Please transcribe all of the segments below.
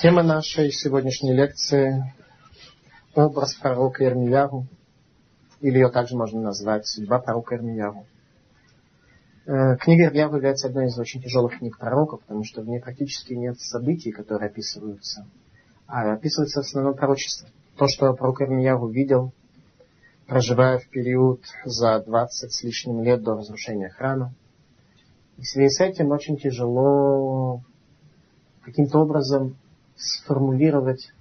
Тема нашей сегодняшней лекции – образ пророка Ирмиягу, или ее также можно назвать «Судьба пророка Ирмиягу». Э, книга Ирмиягу является одной из очень тяжелых книг пророка, потому что в ней практически нет событий, которые описываются, а описывается в основном пророчество. То, что пророк Ирмиягу видел, проживая в период за 20 с лишним лет до разрушения храма. И в связи с этим очень тяжело каким-то образом сформулировать,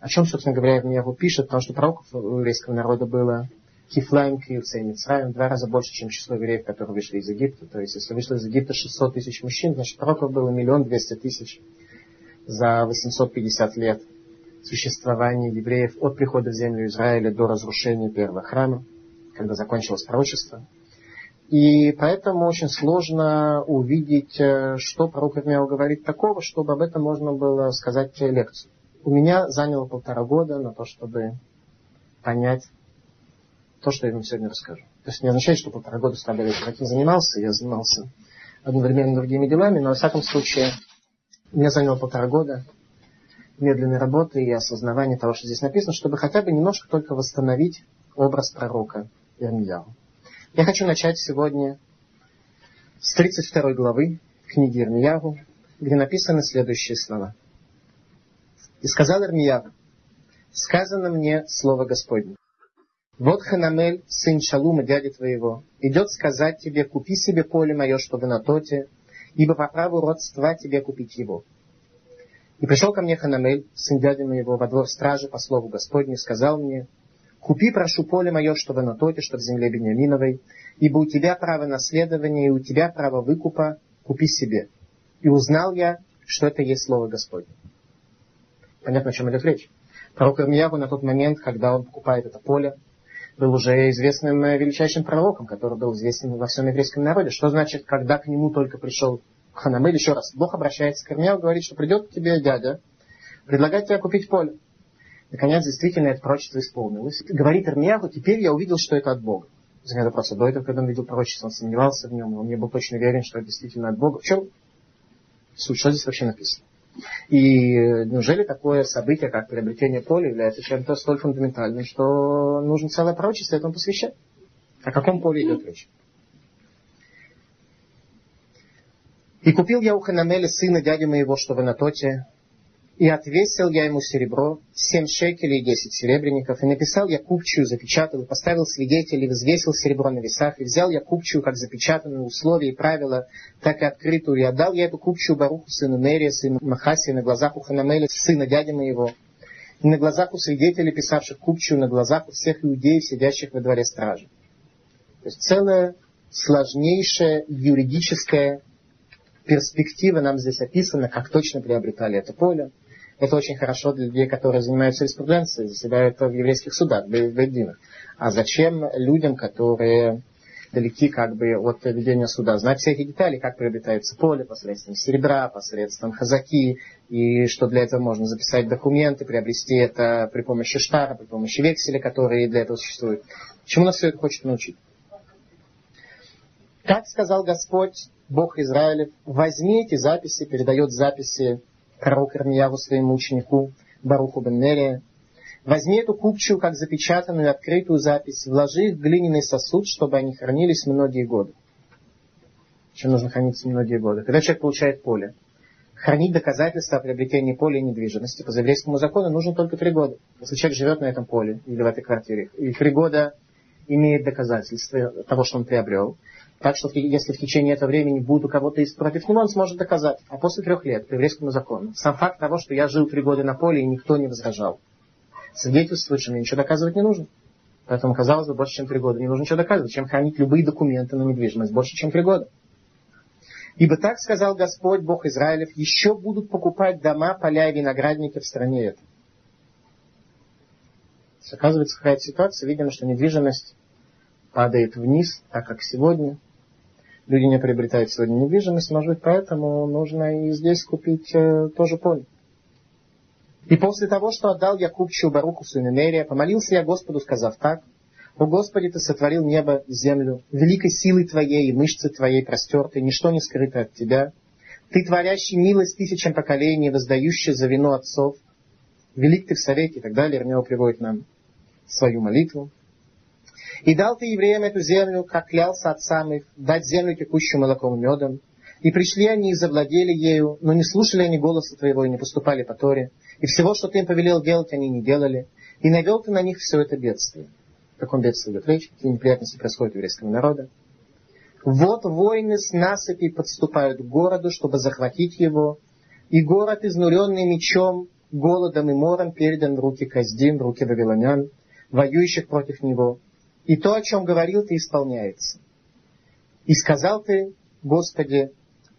о чем, собственно говоря, Ирмиягу пишет, потому что пророков у еврейского народа было Кифлайм, Киевца и Мицраим, два раза больше, чем число евреев, которые вышли из Египта. То есть, если вышло из Египта 600 тысяч мужчин, значит, пророков было миллион двести тысяч за 850 лет существования евреев от прихода в землю Израиля до разрушения первого храма, когда закончилось пророчество. И поэтому очень сложно увидеть, э, что пророк Ирмияу говорит такого, чтобы об этом можно было сказать лекцию. У меня заняло полтора года на то, чтобы понять то, что я вам сегодня расскажу. То есть не означает, что полтора года с тобой этим занимался, я занимался одновременно другими делами, но во всяком случае мне заняло полтора года медленной работы и осознавания того, что здесь написано, чтобы хотя бы немножко только восстановить образ пророка Ирмияу. Я хочу начать сегодня с 32 главы книги Ирмиягу, где написаны следующие слова. «И сказал Ирмиягу, сказано мне слово Господне. Вот Ханамель, сын Шалума, дяди твоего, идет сказать тебе, купи себе поле мое, чтобы на тоте, ибо по праву родства тебе купить его. И пришел ко мне Ханамель, сын дяди моего, во двор стражи по слову Господню, и сказал мне, Купи, прошу, поле мое, чтобы на тоте, что в земле Бениаминовой, ибо у тебя право наследования, и у тебя право выкупа, купи себе. И узнал я, что это есть слово Господне. Понятно, о чем идет речь. Пророк Ирмиягу на тот момент, когда он покупает это поле, был уже известным э, величайшим пророком, который был известен во всем еврейском народе. Что значит, когда к нему только пришел Ханамель, еще раз, Бог обращается к Ирмиягу, говорит, что придет к тебе дядя, предлагает тебе купить поле. Наконец, действительно, это пророчество исполнилось. Говорит Ирмияху, теперь я увидел, что это от Бога. Возникает вопрос, а до этого, когда он видел пророчество, он сомневался в нем, он не был точно уверен, что это действительно от Бога. В чем суть? Что здесь вообще написано? И неужели такое событие, как приобретение поля, является чем-то столь фундаментальным, что нужно целое пророчество этому посвящать? О каком поле идет речь? И купил я у Ханамеля сына дяди моего, что в Анатоте, и отвесил я ему серебро, семь шекелей и десять серебряников, и написал я купчую, запечатал, и поставил свидетелей, взвесил серебро на весах, и взял я купчую, как запечатанную условия и правила, так и открытую, и отдал я эту купчую Баруху, сыну Нерия, сыну Махаси, на глазах у Ханамеля, сына дяди моего, и на глазах у свидетелей, писавших купчую, на глазах у всех иудеев, сидящих во дворе стражи. То есть целая сложнейшая юридическая перспектива нам здесь описана, как точно приобретали это поле, это очень хорошо для людей, которые занимаются юриспруденцией, заседают в еврейских судах, в Бейдинах. А зачем людям, которые далеки как бы от ведения суда, знать все эти детали, как приобретается поле посредством серебра, посредством хазаки, и что для этого можно записать документы, приобрести это при помощи штара, при помощи векселя, которые для этого существуют. Чему нас все это хочет научить? Как сказал Господь, Бог Израилев, возьми эти записи, передает записи пророк Ирмияву своему ученику Баруху бен возьми эту купчую, как запечатанную открытую запись, вложи их в глиняный сосуд, чтобы они хранились многие годы. Чем нужно храниться многие годы? Когда человек получает поле, хранить доказательства о приобретении поля и недвижимости по еврейскому закону нужно только три года. Если человек живет на этом поле или в этой квартире, и три года имеет доказательства того, что он приобрел, так что если в течение этого времени будет у кого-то из против него, он сможет доказать. А после трех лет, по еврейскому закону, сам факт того, что я жил три года на поле и никто не возражал, свидетельствует, что мне ничего доказывать не нужно. Поэтому, казалось бы, больше, чем три года не нужно ничего доказывать. Чем хранить любые документы на недвижимость? Больше, чем три года. Ибо так сказал Господь, Бог Израилев, еще будут покупать дома, поля и виноградники в стране этой. Оказывается, какая-то ситуация, видимо, что недвижимость падает вниз, так как сегодня люди не приобретают сегодня недвижимость, может быть, поэтому нужно и здесь купить э, тоже поле. И после того, что отдал я купчу Баруху сыну Нерия, помолился я Господу, сказав так, «О Господи, Ты сотворил небо землю, великой силой Твоей и мышцы Твоей простертой, ничто не скрыто от Тебя. Ты творящий милость тысячам поколений, воздающий за вину отцов. Велик ты в совете и так далее. Ирмео приводит нам свою молитву. И дал ты евреям эту землю, как клялся отцам их, дать землю текущую молоком и медом. И пришли они и завладели ею, но не слушали они голоса твоего и не поступали по Торе. И всего, что ты им повелел делать, они не делали. И навел ты на них все это бедствие. О каком бедствии идет речь? Какие неприятности происходят у еврейского народа? Вот воины с насыпи подступают к городу, чтобы захватить его. И город, изнуренный мечом, голодом и мором, передан в руки Каздин, в руки вавилонян, воюющих против него. И то, о чем говорил ты, исполняется. И сказал ты, Господи,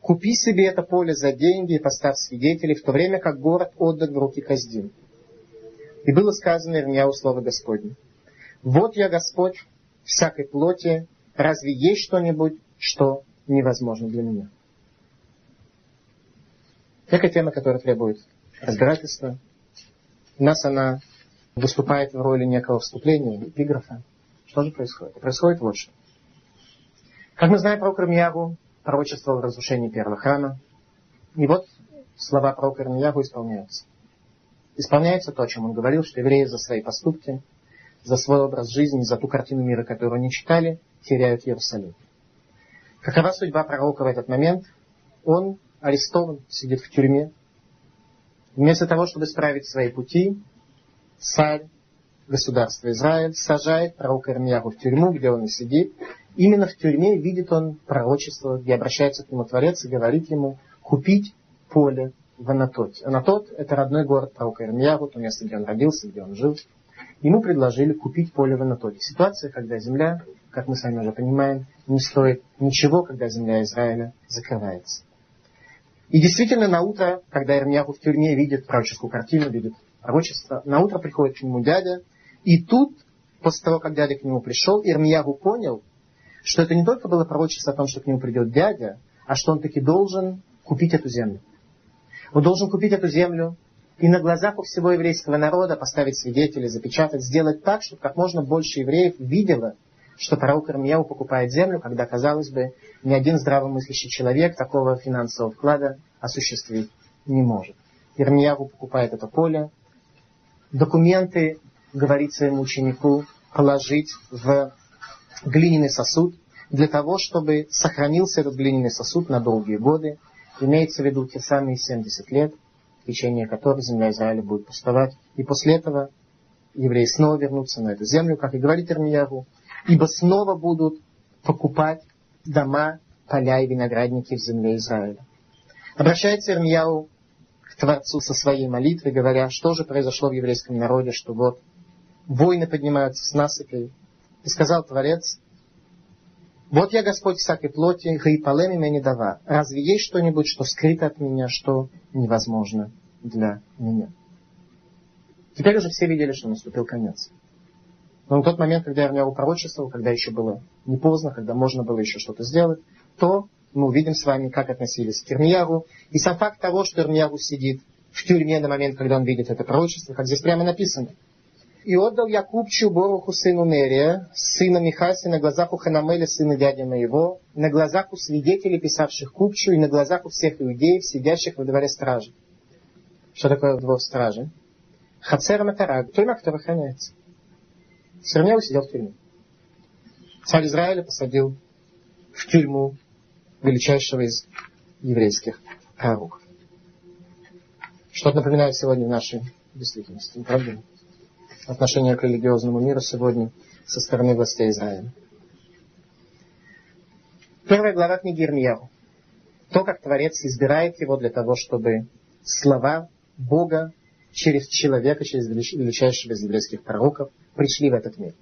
купи себе это поле за деньги и поставь свидетелей, в то время как город отдан в руки Каздин. И было сказано Ирмияу слово Господне. Вот я Господь всякой плоти, разве есть что-нибудь, что невозможно для меня? Такая тема, которая требует разбирательства. У нас она выступает в роли некого вступления, эпиграфа. Что же происходит? Происходит что. Как мы знаем про Кармиягу, пророчество в разрушении первого храма. И вот слова про Кармиягу исполняются. Исполняется то, о чем он говорил, что евреи за свои поступки, за свой образ жизни, за ту картину мира, которую они читали, теряют Иерусалим. Какова судьба пророка в этот момент? Он арестован, сидит в тюрьме. Вместо того, чтобы исправить свои пути, царь государства Израиль сажает пророка Ирмияху в тюрьму, где он и сидит. Именно в тюрьме видит он пророчество, где обращается к нему Творец и говорит ему купить поле в Анатоте. Анатот – это родной город пророка Ирмияху, то место, где он родился, где он жил. Ему предложили купить поле в Анатолии. Ситуация, когда земля, как мы с вами уже понимаем, не стоит ничего, когда земля Израиля закрывается. И действительно, на утро, когда Ирмияху в тюрьме видит пророческую картину, видит пророчество, на утро приходит к нему дядя, и тут, после того, как дядя к нему пришел, Ирмиягу понял, что это не только было пророчество о том, что к нему придет дядя, а что он таки должен купить эту землю. Он должен купить эту землю и на глазах у всего еврейского народа поставить свидетелей, запечатать, сделать так, чтобы как можно больше евреев видело, что пророк Ирмияу покупает землю, когда, казалось бы, ни один здравомыслящий человек такого финансового вклада осуществить не может. Ирмиягу покупает это поле, документы говорит своему ученику положить в глиняный сосуд для того, чтобы сохранился этот глиняный сосуд на долгие годы. Имеется в виду те самые 70 лет, в течение которых земля Израиля будет пустовать. И после этого евреи снова вернутся на эту землю, как и говорит Ирмиягу, ибо снова будут покупать дома, поля и виноградники в земле Израиля. Обращается Ирмияу к Творцу со своей молитвой, говоря, что же произошло в еврейском народе, что вот войны поднимаются с насыпей. И сказал Творец, вот я Господь всякой плоти, хаипалем меня не дава. Разве есть что-нибудь, что скрыто от меня, что невозможно для меня? Теперь уже все видели, что наступил конец. Но в тот момент, когда Ирмияу пророчествовал, когда еще было не поздно, когда можно было еще что-то сделать, то мы увидим с вами, как относились к Ирмияру. И сам факт того, что Ирмияру сидит в тюрьме на момент, когда он видит это пророчество, как здесь прямо написано. И отдал я купчу Боруху сыну Нерия, сына Михаси, на глазах у Ханамеля, сына дяди моего, на глазах у свидетелей, писавших купчу, и на глазах у всех иудеев, сидящих во дворе стражи. Что такое двор стражи? Хацер Матараг, тюрьма, которая охраняется. Сырмяу сидел в тюрьме. Царь Израиля посадил в тюрьму величайшего из еврейских пророков. Что-то напоминает сегодня в нашей действительности, правда? Отношение к религиозному миру сегодня со стороны властей Израиля. Первая глава книги Ирмияу. То, как Творец избирает его для того, чтобы слова Бога через человека, через величайшего из еврейских пророков пришли в этот мир.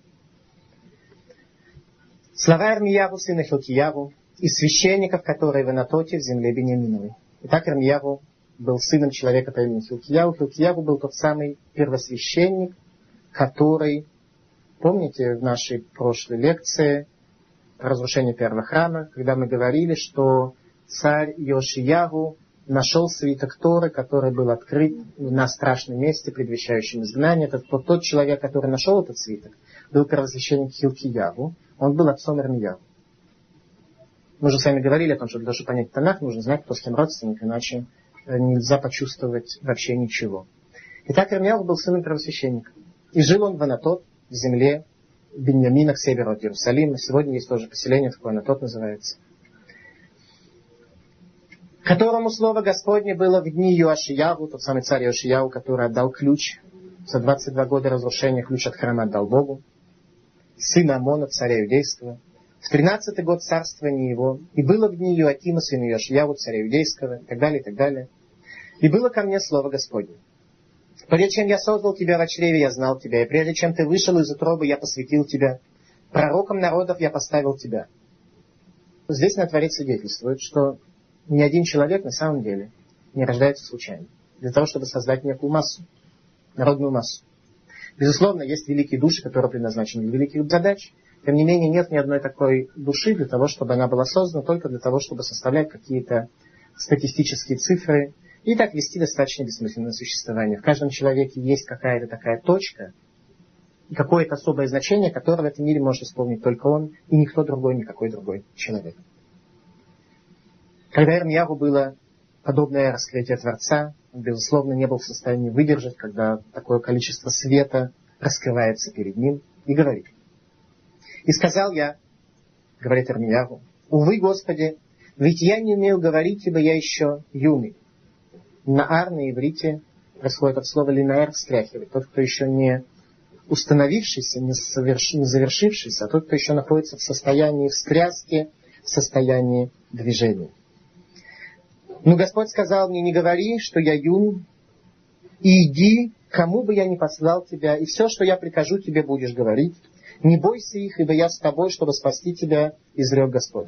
Слова Ирмияву, сына Хилкияву, из священников, которые в Анатоте, в земле Бениаминовой. Итак, Ирмияву был сыном человека по имени Хилкияву. Хилкияву был тот самый первосвященник, который, помните в нашей прошлой лекции разрушение первого храма, когда мы говорили, что царь Йошиягу нашел свиток Торы, который был открыт на страшном месте, предвещающем изгнание. Это тот, тот человек, который нашел этот свиток, был первосвященник Хилкияву. Он был отцом Ирмияву. Мы уже с вами говорили о том, что для того, чтобы понять Танах, нужно знать, кто с кем родственник, иначе э, нельзя почувствовать вообще ничего. Итак, Ирмияу был сыном первосвященника. И жил он в Анатот, в земле Беньямина к северу от Иерусалима. Сегодня есть тоже поселение, такое Анатот называется. Которому слово Господне было в дни Юашияву, тот самый царь Юашияву, который отдал ключ за 22 года разрушения, ключ от храма отдал Богу, сына Амона, царя Иудейского, в тринадцатый год царствования его, и было в дни Юакима, сына Йошияву, царя Иудейского, и так далее, и так далее. И было ко мне слово Господне. Прежде чем я создал тебя в чреве, я знал тебя, и прежде чем ты вышел из утробы, я посвятил тебя. Пророком народов я поставил тебя. Здесь на Творец свидетельствует, что ни один человек на самом деле не рождается случайно. Для того, чтобы создать некую массу, народную массу. Безусловно, есть великие души, которые предназначены для великих задач. Тем не менее, нет ни одной такой души для того, чтобы она была создана, только для того, чтобы составлять какие-то статистические цифры и так вести достаточно бессмысленное существование. В каждом человеке есть какая-то такая точка, и какое-то особое значение, которое в этом мире может исполнить только он, и никто другой, никакой другой человек. Когда Ирмьяру было подобное раскрытие Творца, он, безусловно, не был в состоянии выдержать, когда такое количество света раскрывается перед ним, и говорит – и сказал я, говорит Армияру, увы, Господи, ведь я не умею говорить, ибо я еще юный. Наар на иврите происходит от слова линаэр встряхивать. Тот, кто еще не установившийся, не, соверш... не завершившийся, а тот, кто еще находится в состоянии встряски, в состоянии движения. Но Господь сказал мне, не говори, что я юн, и иди, кому бы я ни послал тебя, и все, что я прикажу, тебе будешь говорить. Не бойся их, ибо я с тобой, чтобы спасти тебя, изрек Господь.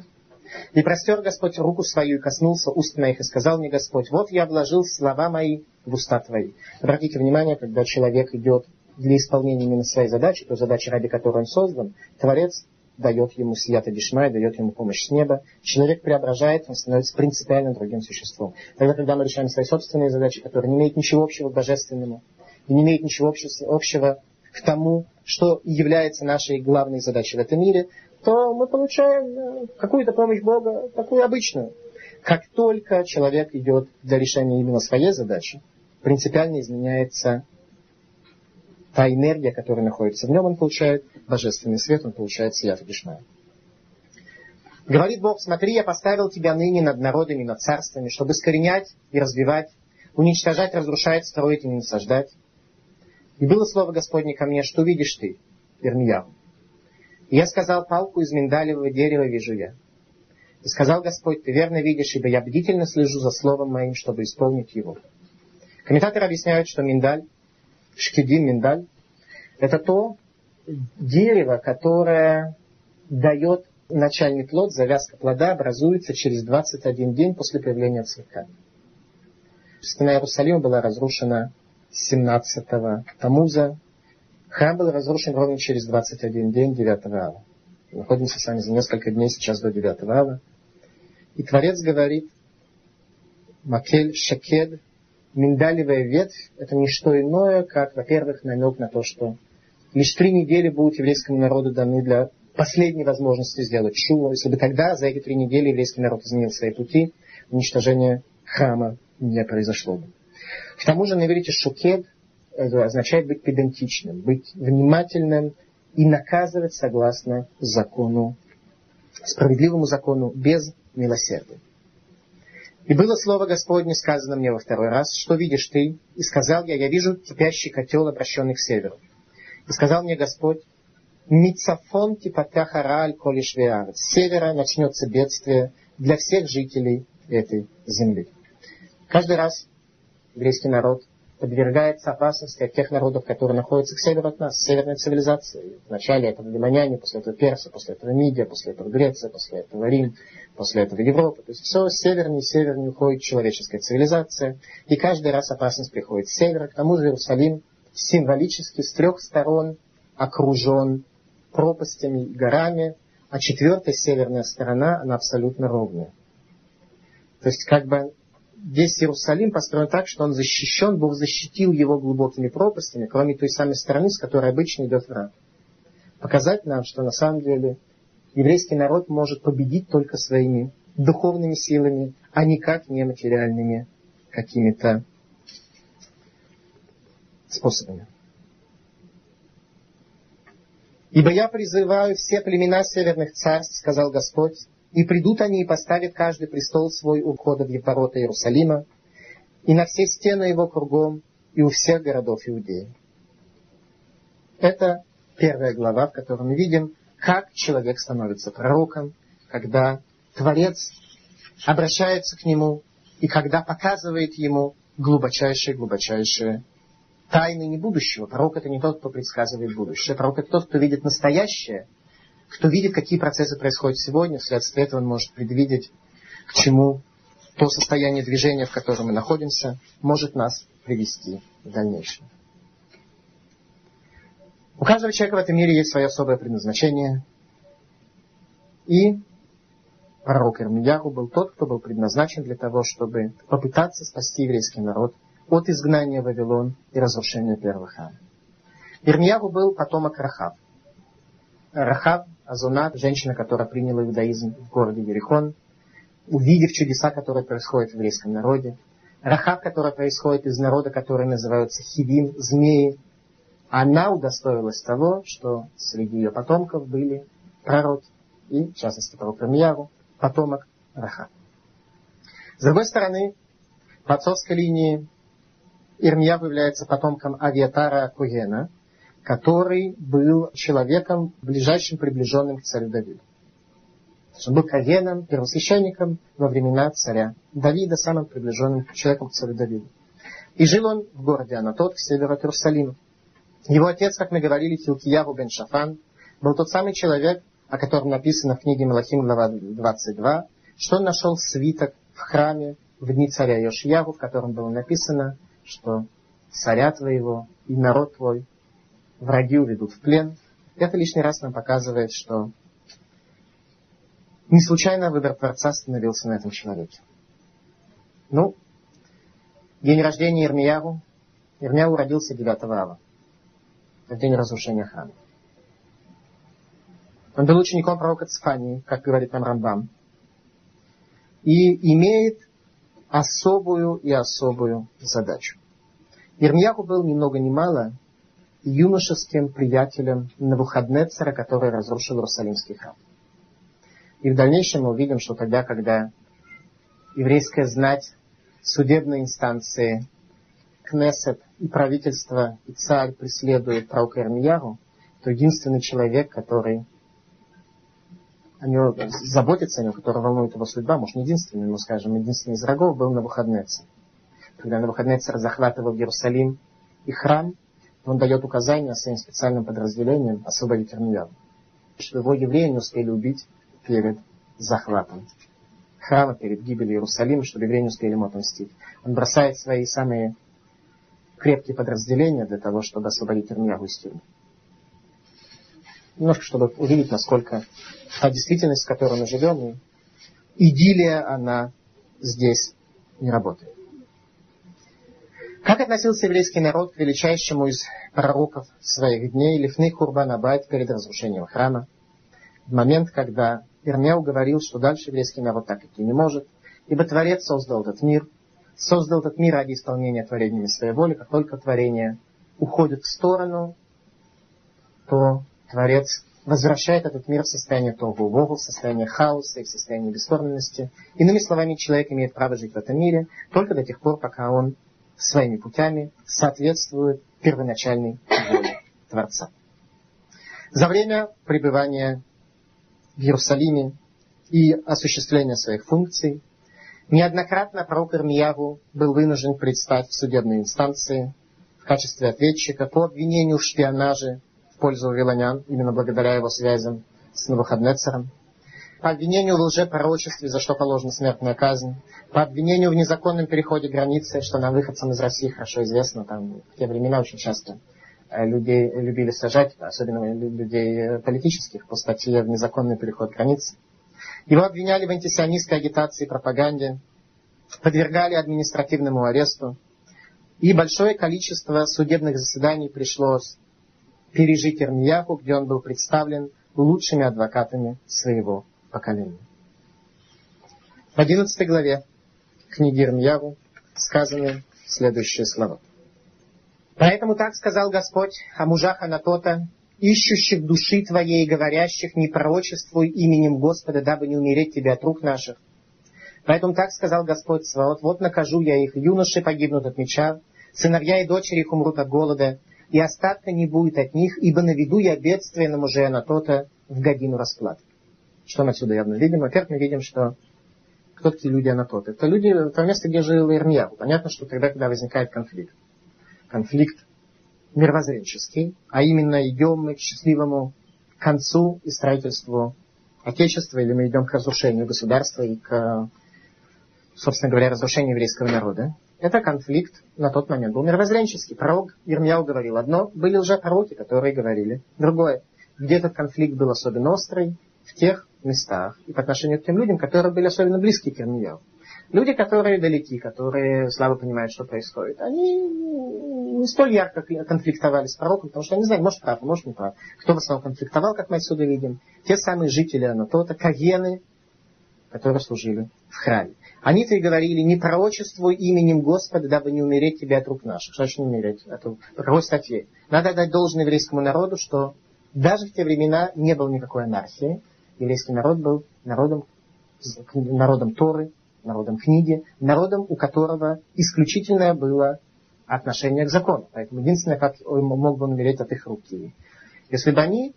И простер Господь руку свою и коснулся уст моих, и сказал мне Господь, вот я вложил слова мои в уста твои. Обратите внимание, когда человек идет для исполнения именно своей задачи, той задачи, ради которой он создан, Творец дает ему свято дешмай, дает ему помощь с неба. Человек преображает, он становится принципиально другим существом. Тогда, когда мы решаем свои собственные задачи, которые не имеют ничего общего к божественному, и не имеют ничего общего к тому, что является нашей главной задачей в этом мире, то мы получаем э, какую-то помощь Бога, такую обычную. Как только человек идет для решения именно своей задачи, принципиально изменяется та энергия, которая находится в нем, он получает божественный свет, он получает сияту Дишмая. Говорит Бог, смотри, я поставил тебя ныне над народами, над царствами, чтобы искоренять и развивать, уничтожать, разрушать, строить и не насаждать, и было слово Господне ко мне, что видишь ты, Ирмияу? Я сказал, палку из миндалевого дерева вижу я. И сказал Господь, ты верно видишь, ибо я бдительно слежу за словом моим, чтобы исполнить его. Комментаторы объясняют, что миндаль, шкидин миндаль, это то дерево, которое дает начальный плод, завязка плода образуется через 21 день после появления цветка. Стена Иерусалима была разрушена 17-го Тамуза. Храм был разрушен ровно через 21 день 9 ава. Находимся с вами за несколько дней сейчас до 9 ава. И Творец говорит, Макель Шакед, миндалевая ветвь, это не что иное, как, во-первых, намек на то, что лишь три недели будут еврейскому народу даны для последней возможности сделать шуву. Если бы тогда, за эти три недели, еврейский народ изменил свои пути, уничтожение храма не произошло бы. К тому же на иврите шукед означает быть педантичным, быть внимательным и наказывать согласно закону, справедливому закону, без милосердия. И было слово Господне сказано мне во второй раз, что видишь ты? И сказал я, я вижу кипящий котел, обращенный к северу. И сказал мне Господь, Мицафон типатяхара аль коли С севера начнется бедствие для всех жителей этой земли. Каждый раз еврейский народ подвергается опасности от тех народов, которые находятся к северу от нас, северной цивилизации. Вначале это вавилоняне, после этого Персы, после этого Мидия, после этого Греция, после этого Рим, после этого Европа. То есть все севернее и севернее уходит человеческая цивилизация. И каждый раз опасность приходит с севера. К тому же Иерусалим символически с трех сторон окружен пропастями и горами, а четвертая северная сторона, она абсолютно ровная. То есть как бы весь Иерусалим построен так, что он защищен, Бог защитил его глубокими пропастями, кроме той самой стороны, с которой обычно идет враг. Показать нам, что на самом деле еврейский народ может победить только своими духовными силами, а никак не материальными какими-то способами. «Ибо я призываю все племена северных царств, — сказал Господь, — и придут они и поставят каждый престол свой у входа в ворота Иерусалима, и на все стены его кругом, и у всех городов Иудеи». Это первая глава, в которой мы видим, как человек становится пророком, когда Творец обращается к нему и когда показывает ему глубочайшие-глубочайшие тайны не будущего. Пророк это не тот, кто предсказывает будущее. Пророк это тот, кто видит настоящее, кто видит, какие процессы происходят сегодня, вследствие этого он может предвидеть, к чему то состояние движения, в котором мы находимся, может нас привести в дальнейшем. У каждого человека в этом мире есть свое особое предназначение. И пророк Ирмияху был тот, кто был предназначен для того, чтобы попытаться спасти еврейский народ от изгнания в Вавилон и разрушения первых храма. Ирмияху был потомок Рахав. Рахав, Азунат, женщина, которая приняла иудаизм в городе Ерихон, увидев чудеса, которые происходят в еврейском народе. Рахав, которая происходит из народа, который называется Хивим, змеи, она удостоилась того, что среди ее потомков были пророки, и, в частности, пророк Рамьяру, потомок Раха. С другой стороны, по отцовской линии Ирмия является потомком Авиатара Кугена, который был человеком, ближайшим приближенным к царю Давиду. Он был Кагеном, первосвященником во времена царя Давида, самым приближенным человеком к царю Давиду. И жил он в городе Анатот, к северу от Иерусалима. Его отец, как мы говорили, Хилкияру бен Шафан, был тот самый человек, о котором написано в книге Малахим, глава 22, что он нашел свиток в храме в дни царя Йошиягу, в котором было написано, что царя твоего и народ твой враги уведут в плен. Это лишний раз нам показывает, что не случайно выбор Творца остановился на этом человеке. Ну, день рождения Ирмияру. Ирмияру родился 9 ава в день разрушения храма. Он был учеником пророка Цфании, как говорит нам Рамбам, и имеет особую и особую задачу. Ирмияху был ни много ни мало юношеским приятелем Навуходнецера, который разрушил Иерусалимский храм. И в дальнейшем мы увидим, что тогда, когда еврейская знать, судебные инстанции, Кнессет и правительство, и царь преследуют пророка Ирмияру, то единственный человек, который о него заботится о нем, который волнует его судьба, может, не единственный, но, скажем, единственный из врагов был на выходнеце. Когда на выходнеце захватывал Иерусалим и храм, он дает указания своим специальным подразделениям освободить Ирмияру, чтобы его евреи не успели убить перед захватом храма, перед гибелью Иерусалима, чтобы евреи не успели ему отомстить. Он бросает свои самые крепкие подразделения для того, чтобы освободить Ирмиягу из тюрьмы. Немножко, чтобы увидеть, насколько та действительность, в которой мы живем, и идиллия, она здесь не работает. Как относился еврейский народ к величайшему из пророков своих дней, Лифны Курбан Абайт, перед разрушением храма? В момент, когда Ирмяу говорил, что дальше еврейский народ так идти не может, ибо Творец создал этот мир, создал этот мир ради исполнения творениями своей воли. Как только творение уходит в сторону, то Творец возвращает этот мир в состояние тогу Богу, в состояние хаоса и в состояние бесформенности. Иными словами, человек имеет право жить в этом мире только до тех пор, пока он своими путями соответствует первоначальной воле Творца. За время пребывания в Иерусалиме и осуществления своих функций Неоднократно пророк Ирмияву был вынужден предстать в судебной инстанции в качестве ответчика по обвинению в шпионаже в пользу вавилонян, именно благодаря его связям с Навуходнецером, по обвинению в лжепророчестве, за что положена смертная казнь, по обвинению в незаконном переходе границы, что нам, выходцам из России, хорошо известно, там в те времена очень часто э, людей любили сажать, особенно людей э, политических, по статье в незаконный переход границы. Его обвиняли в антисионистской агитации и пропаганде, подвергали административному аресту, и большое количество судебных заседаний пришлось пережить Ирмияху, где он был представлен лучшими адвокатами своего поколения. В 11 главе книги Ирмьяву сказаны следующие слова. Поэтому так сказал Господь о мужах Анатота, ищущих души твоей, говорящих, не пророчествуй именем Господа, дабы не умереть тебе от рук наших. Поэтому так сказал Господь Сваот, вот накажу я их, юноши погибнут от меча, сыновья и дочери их умрут от голода, и остатка не будет от них, ибо наведу я бедствие на мужей Анатота в годину расплаты. Что мы отсюда явно видим? Во-первых, мы видим, что кто такие люди Анатоты? Это люди, это место, где жил Ирмияу. Понятно, что тогда, когда возникает конфликт. Конфликт мировоззренческий, а именно идем мы к счастливому концу и строительству Отечества, или мы идем к разрушению государства и к, собственно говоря, разрушению еврейского народа. Это конфликт на тот момент был мировоззренческий. Пророк Ирмияу говорил одно, были лжепророки, которые говорили другое. Где этот конфликт был особенно острый? В тех местах и по отношению к тем людям, которые были особенно близки к Ирмияу. Люди, которые далеки, которые слабо понимают, что происходит, они не столь ярко конфликтовали с пророком, потому что они знают, может прав, может не прав. Кто в основном конфликтовал, как мы отсюда видим? Те самые жители Анатота, кагены, которые служили в храме. Они-то и говорили, не пророчествуй именем Господа, дабы не умереть тебе от рук наших. Что значит не умереть? Это пророчество ответ. Надо дать должное еврейскому народу, что даже в те времена не было никакой анархии. Еврейский народ был народом, народом Торы, народом книги, народом, у которого исключительное было отношение к закону. Поэтому единственное, как он мог бы умереть от их руки. Если бы они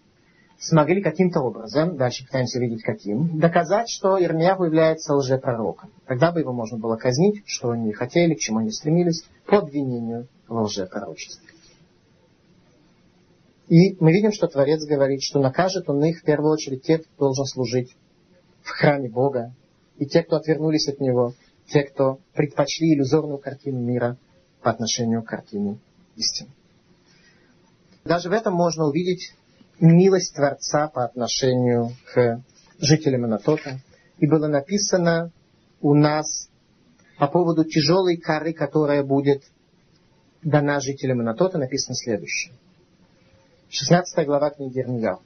смогли каким-то образом, дальше пытаемся видеть каким, доказать, что Ирмияху является лжепророком. Тогда бы его можно было казнить, что они хотели, к чему они стремились, по обвинению в лжепророчестве. И мы видим, что Творец говорит, что накажет он их в первую очередь тех, кто должен служить в храме Бога, и те, кто отвернулись от него, те, кто предпочли иллюзорную картину мира по отношению к картине истины. Даже в этом можно увидеть милость Творца по отношению к жителям Анатота. И было написано у нас по поводу тяжелой коры, которая будет дана жителям Анатота, написано следующее. 16 глава книги Ирмияу.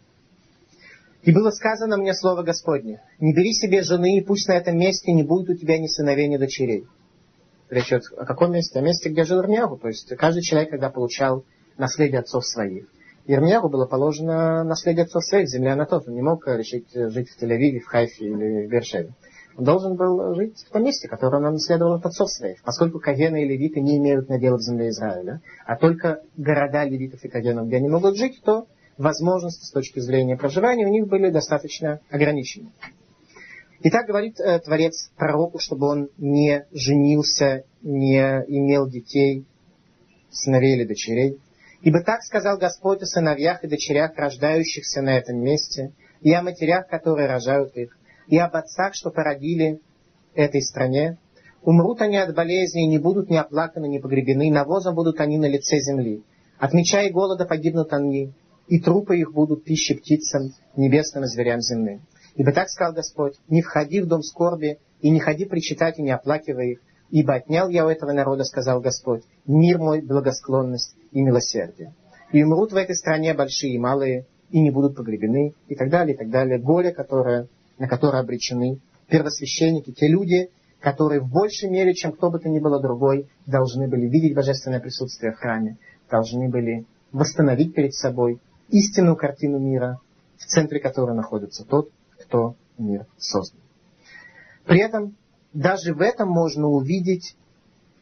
И было сказано мне слово Господне, не бери себе жены, и пусть на этом месте не будет у тебя ни сыновей, ни дочерей. Речь идет о каком месте? О месте, где жил Ирмиягу. То есть каждый человек, когда получал наследие отцов своих. Ирмиягу было положено наследие отцов своих, земля на тот. Он не мог решить жить в Тель-Авиве, в Хайфе или в Бершеве. Должен был жить в том месте, которое он наследовал от отцов своих. Поскольку Кагены и Левиты не имеют надела в земле Израиля, а только города Левитов и Кагенов, где они могут жить, то возможности с точки зрения проживания у них были достаточно ограничены. И так говорит э, Творец пророку, чтобы он не женился, не имел детей, сыновей или дочерей. Ибо так сказал Господь о сыновьях и дочерях, рождающихся на этом месте, и о матерях, которые рожают их, и об отцах, что породили этой стране. Умрут они от болезни и не будут ни оплаканы, ни погребены, навозом будут они на лице земли. От меча и голода погибнут они, и трупы их будут пищей птицам, небесным и зверям земным. Ибо так сказал Господь, не входи в дом скорби, и не ходи причитать, и не оплакивай их, ибо отнял я у этого народа, сказал Господь, мир мой, благосклонность и милосердие. И умрут в этой стране большие и малые, и не будут погребены, и так далее, и так далее. Горе, которое, на которое обречены первосвященники, те люди, которые в большей мере, чем кто бы то ни было другой, должны были видеть божественное присутствие в храме, должны были восстановить перед собой истинную картину мира, в центре которой находится тот, кто мир создал. При этом даже в этом можно увидеть,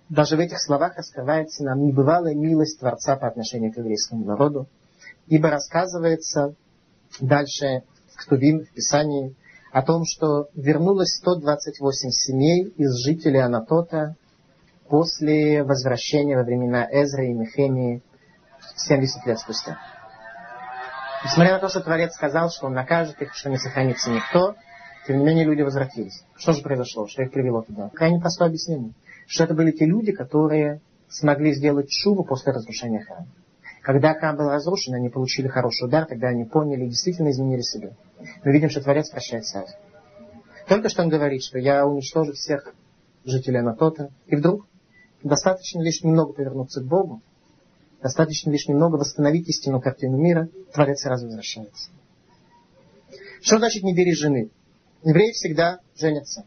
даже в этих словах раскрывается нам небывалая милость Творца по отношению к еврейскому народу, ибо рассказывается дальше в Тувим, в Писании, о том, что вернулось 128 семей из жителей Анатота после возвращения во времена Эзры и Мехемии 70 лет спустя. Несмотря на то, что Творец сказал, что он накажет их, что не сохранится никто, тем не менее люди возвратились. Что же произошло? Что их привело туда? Крайне простое объяснение. Что это были те люди, которые смогли сделать шубу после разрушения храма. Когда храм был разрушен, они получили хороший удар, тогда они поняли и действительно изменили себя. Мы видим, что Творец прощает сразу. Только что он говорит, что я уничтожу всех жителей Анатота, и вдруг достаточно лишь немного повернуться к Богу, Достаточно лишь немного восстановить истинную картину мира, Творец сразу возвращается. Что значит не бери жены? Евреи всегда женятся.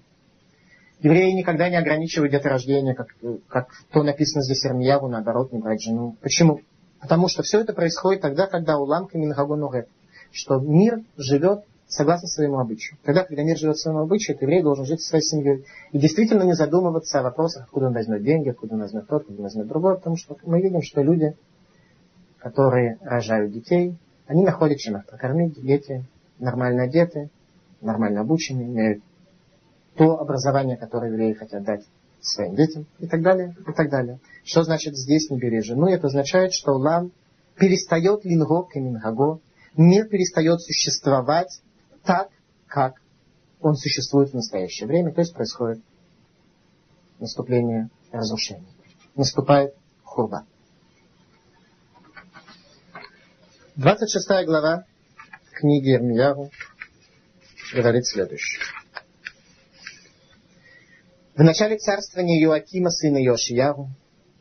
Евреи никогда не ограничивают деторождение, как, как то написано здесь Ирмияву, наоборот, не брать жену. Почему? Потому что все это происходит тогда, когда улам каминхагонуре, что мир живет согласно своему обычаю. Тогда, когда мир живет своему обычаю, еврей должен жить со своей семьей. И действительно не задумываться о вопросах, откуда он возьмет деньги, откуда он возьмет тот, откуда он возьмет другой, потому что мы видим, что люди, которые рожают детей, они находят чем их прокормить, дети нормально одеты, нормально обучены, имеют то образование, которое евреи хотят дать своим детям и так далее, и так далее. Что значит здесь не бери жену? Это означает, что Улам перестает линго мингаго, мир перестает существовать так, как он существует в настоящее время, то есть происходит наступление разрушения. Наступает хурба. 26 глава книги Ирмияру говорит следующее. В начале царствования Иоакима, сына Йошияву,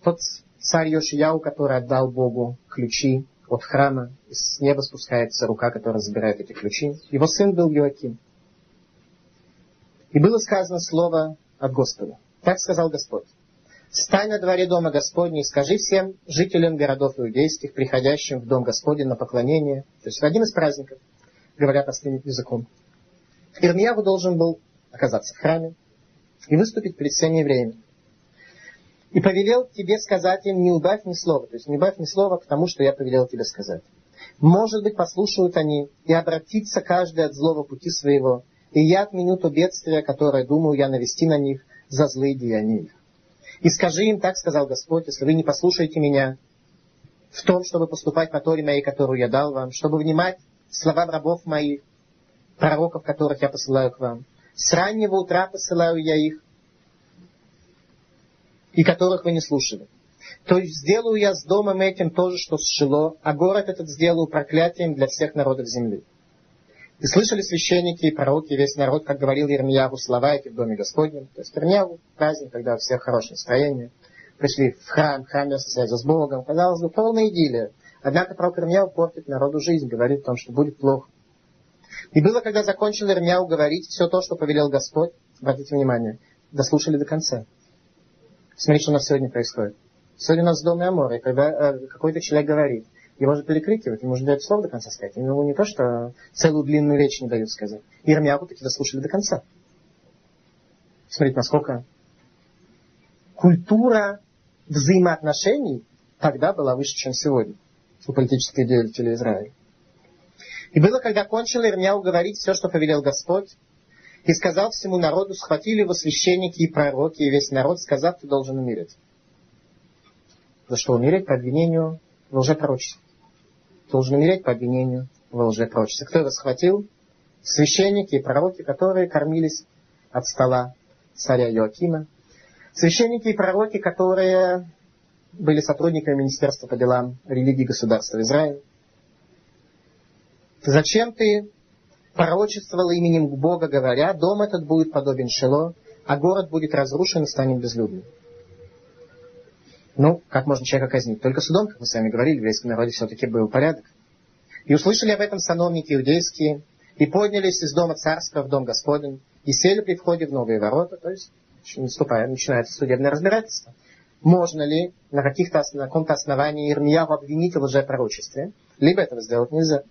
тот царь Йошияву, который отдал Богу ключи от храма, с неба спускается рука, которая забирает эти ключи. Его сын был Иоаким. И было сказано слово от Господа. Так сказал Господь. Стань на дворе дома Господня и скажи всем жителям городов иудейских, приходящим в дом Господень на поклонение, то есть в один из праздников, говоря простым языком. Ирмияву должен был оказаться в храме и выступить перед всеми евреями. И повелел тебе сказать им, не убавь ни слова. То есть не убавь ни слова к тому, что я повелел тебе сказать. Может быть, послушают они, и обратится каждый от злого пути своего, и я отменю то бедствие, которое, думаю, я навести на них за злые деяния их. И скажи им, так сказал Господь, если вы не послушаете меня в том, чтобы поступать по Торе моей, которую я дал вам, чтобы внимать словам рабов моих, пророков, которых я посылаю к вам. С раннего утра посылаю я их, и которых вы не слушали. То есть сделаю я с домом этим то же, что с Шило, а город этот сделаю проклятием для всех народов земли. И слышали священники и пророки, весь народ, как говорил Ермиягу, слова эти в доме Господнем. То есть Ермиягу, праздник, когда у всех хорошее настроение. Пришли в храм, храм место связи с Богом. Казалось бы, полная идиллия. Однако пророк Ирмияу портит народу жизнь, говорит о том, что будет плохо. И было, когда закончил Ирмияу говорить все то, что повелел Господь, обратите внимание, дослушали до конца. Смотрите, что у нас сегодня происходит. Сегодня у нас в доме Амора, и когда э, какой-то человек говорит, его же перекрикивают, ему же дают слово до конца сказать. Ему не то, что целую длинную речь не дают сказать. Ирмияу таки дослушали до конца. Смотрите, насколько культура взаимоотношений тогда была выше, чем сегодня у политических деятелей Израиля. И было, когда кончил Ирмяу говорить все, что повелел Господь, и сказал всему народу, схватили его священники и пророки, и весь народ, сказав, ты должен умереть. За что умереть? По обвинению в лжепророчестве. Должен умереть по обвинению в лжепророчестве. Кто его схватил? Священники и пророки, которые кормились от стола царя Иоакима. Священники и пророки, которые были сотрудниками Министерства по делам религии государства Израиля. Зачем ты пророчествовал именем Бога, говоря, дом этот будет подобен Шило, а город будет разрушен и станет безлюдным? Ну, как можно человека казнить? Только судом, как мы с вами говорили, в еврейском народе все-таки был порядок. И услышали об этом сановники иудейские, и поднялись из дома царства в дом Господень, и сели при входе в новые ворота, то есть наступая, начинается судебное разбирательство можно ли на, каких-то, на каком-то основании Ирмияу обвинить в лжепророчестве, либо этого сделать нельзя.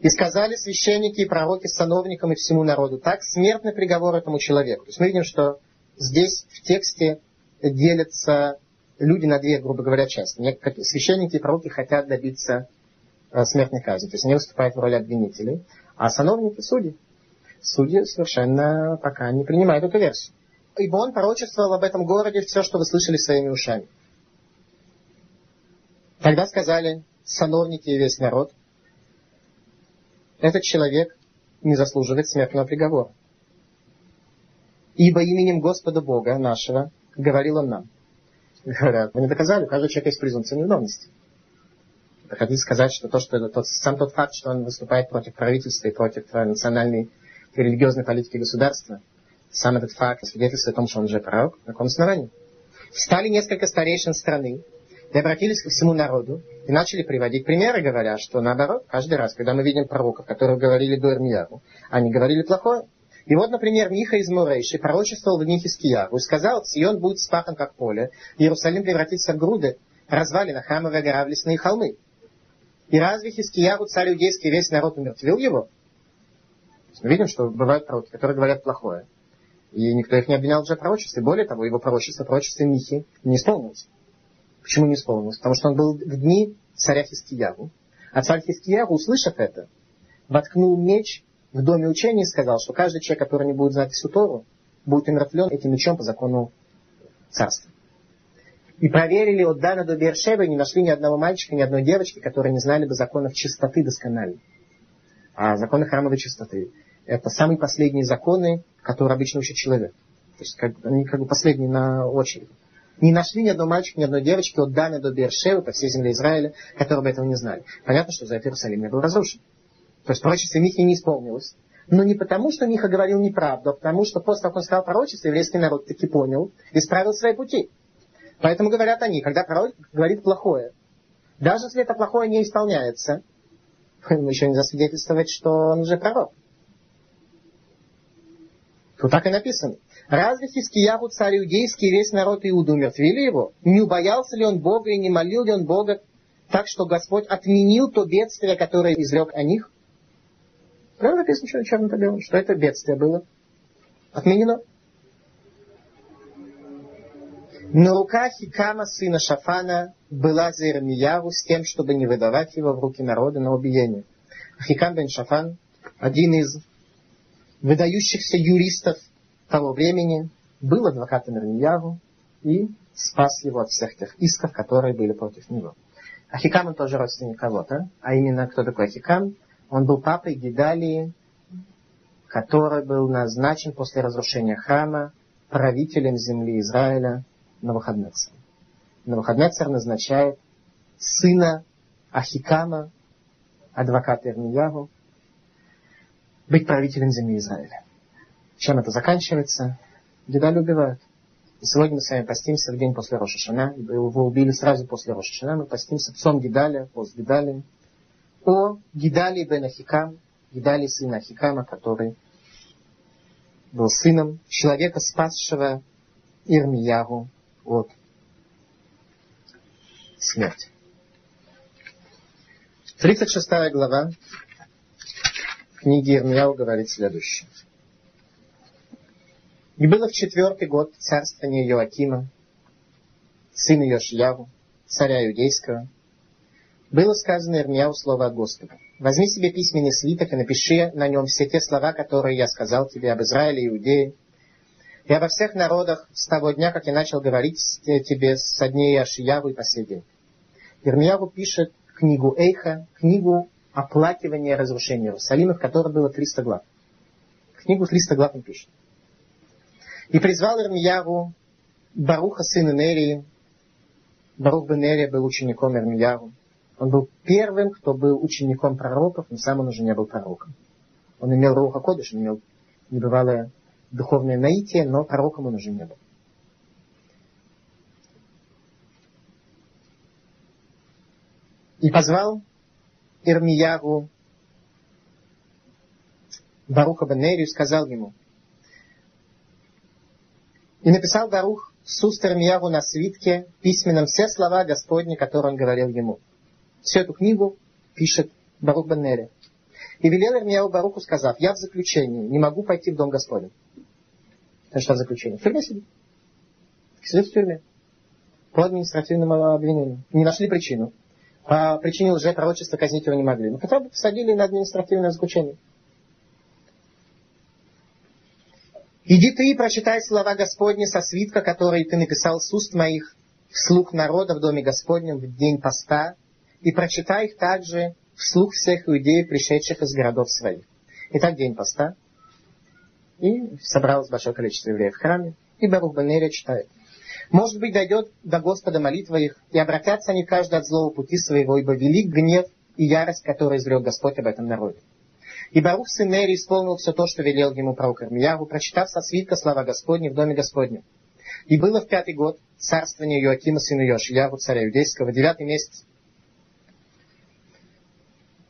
И сказали священники и пророки сановникам и всему народу, так смертный приговор этому человеку. То есть мы видим, что здесь в тексте делятся люди на две, грубо говоря, части. Священники и пророки хотят добиться э, смертной казни, то есть они выступают в роли обвинителей, а сановники – судьи. Судьи совершенно пока не принимают эту версию ибо он пророчествовал об этом городе все, что вы слышали своими ушами. Тогда сказали сановники и весь народ, этот человек не заслуживает смертного приговора. Ибо именем Господа Бога нашего говорил он нам. Говорят, вы не доказали, у каждого человека есть презумпция невиновности. Хотите сказать, что, то, что тот, сам тот факт, что он выступает против правительства и против национальной и религиозной политики государства – сам этот факт свидетельствует о том, что он уже пророк. На каком основании? Встали несколько старейшин страны и обратились ко всему народу И начали приводить примеры, говоря, что наоборот, каждый раз, когда мы видим пророков, которые говорили до Ирмияру, они говорили плохое. И вот, например, Миха из Мурейши пророчествовал в дни Хискияру и сказал, Сион будет спахан как поле, Иерусалим превратится в груды, развалина храмовая гора в лесные холмы. И разве Хискияру, царь иудейский, весь народ умертвил его? Мы видим, что бывают пророки, которые говорят плохое. И никто их не обвинял в пророчестве. Более того, его пророчество, пророчество Михи не исполнилось. Почему не исполнилось? Потому что он был в дни царя Хискиягу. А царь Хискиягу, услышав это, воткнул меч в доме учения и сказал, что каждый человек, который не будет знать всю Тору, будет умертвлен этим мечом по закону царства. И проверили от Дана до Бершева и не нашли ни одного мальчика, ни одной девочки, которые не знали бы законов чистоты досконально. А законы храмовой чистоты – это самые последние законы, которые обычно учит человек. То есть как, они как бы последние на очереди. Не нашли ни одного мальчика, ни одной девочки от Дана до Бершева по всей земле Израиля, которые бы этого не знали. Понятно, что за это Иерусалим не был разрушен. То есть пророчество Михи не исполнилось. Но не потому, что Миха говорил неправду, а потому, что после того, как он сказал пророчество, еврейский народ таки понял, и исправил свои пути. Поэтому говорят они, когда пророк говорит плохое, даже если это плохое не исполняется, еще не засвидетельствовать, что он уже пророк. Тут так и написано. Разве Хискиягу, царь иудейский, весь народ Иуду умертвили его? Не убоялся ли он Бога и не молил ли он Бога так, что Господь отменил то бедствие, которое изрек о них? Правда написано, что черным по белому, что это бедствие было? Отменено. На руках Хикама, сына Шафана, была за Ирмияру с тем, чтобы не выдавать его в руки народа на убиение. Хикам бен Шафан, один из выдающихся юристов того времени, был адвокатом Ирмияру и спас его от всех тех исков, которые были против него. Ахикам он тоже родственник кого-то, а именно кто такой Ахикам? Он был папой Гидалии, который был назначен после разрушения храма правителем земли Израиля Навуходнецер. Навуходнецер назначает сына Ахикама, адвоката Ирмиягу, быть правителем земли Израиля. Чем это заканчивается? Гидаль убивают. И сегодня мы с вами постимся в день после Рошашана. Его убили сразу после Рошашана. Мы постимся псом Гидаля, пост Гидаля о Гидали бен Ахикам, Гидали сына Ахикама, который был сыном человека, спасшего Ирмиягу от смерти. 36 глава книги Ирмияу говорит следующее. И было в четвертый год царствования Иоакима, сына Йошияву, царя иудейского, было сказано Ирмияу слово от Господа. Возьми себе письменный свиток и напиши на нем все те слова, которые я сказал тебе об Израиле, Иудее, и обо всех народах с того дня, как я начал говорить тебе со дней Ашияву и по сей. Ирмияву пишет книгу Эйха, книгу оплакивания разрушения Иерусалима, в которой было 300 глав. Книгу 300 глав он пишет. И призвал Ирмияву Баруха, сына Нерии. Барух бен Нерия был учеником Ирмияву. Он был первым, кто был учеником пророков, но сам он уже не был пророком. Он имел Руха Кодыш, он имел небывалое духовное наитие, но пророком он уже не был. И позвал Ирмиягу Баруха Банерию и сказал ему, и написал Барух с уст Ирмиягу на свитке письменном все слова Господни, которые он говорил ему. Всю эту книгу пишет Барух Беннери. И велел Ирмияу Баруху, сказав, я в заключении, не могу пойти в дом Господень. Это что в заключении? В тюрьме сидит. Сидит в тюрьме. По административному обвинению. Не нашли причину. По причине лжепророчества казнить его не могли. Но хотя бы посадили на административное заключение. Иди ты и прочитай слова Господни со свитка, который ты написал с уст моих, вслух народа в доме Господнем в день поста, и прочитай их также вслух всех иудеев, пришедших из городов своих. Итак, день поста. И собралось большое количество евреев в храме, и Барух Банерия читает. Может быть, дойдет до Господа молитва их, и обратятся они каждый от злого пути своего, ибо велик гнев и ярость, который изрек Господь об этом народе. И Барух сын Нери исполнил все то, что велел ему пророк Ирмиягу, прочитав со свитка слова Господни в доме Господнем. И было в пятый год царствования Иоакима сына Йошиягу, царя иудейского, девятый месяц,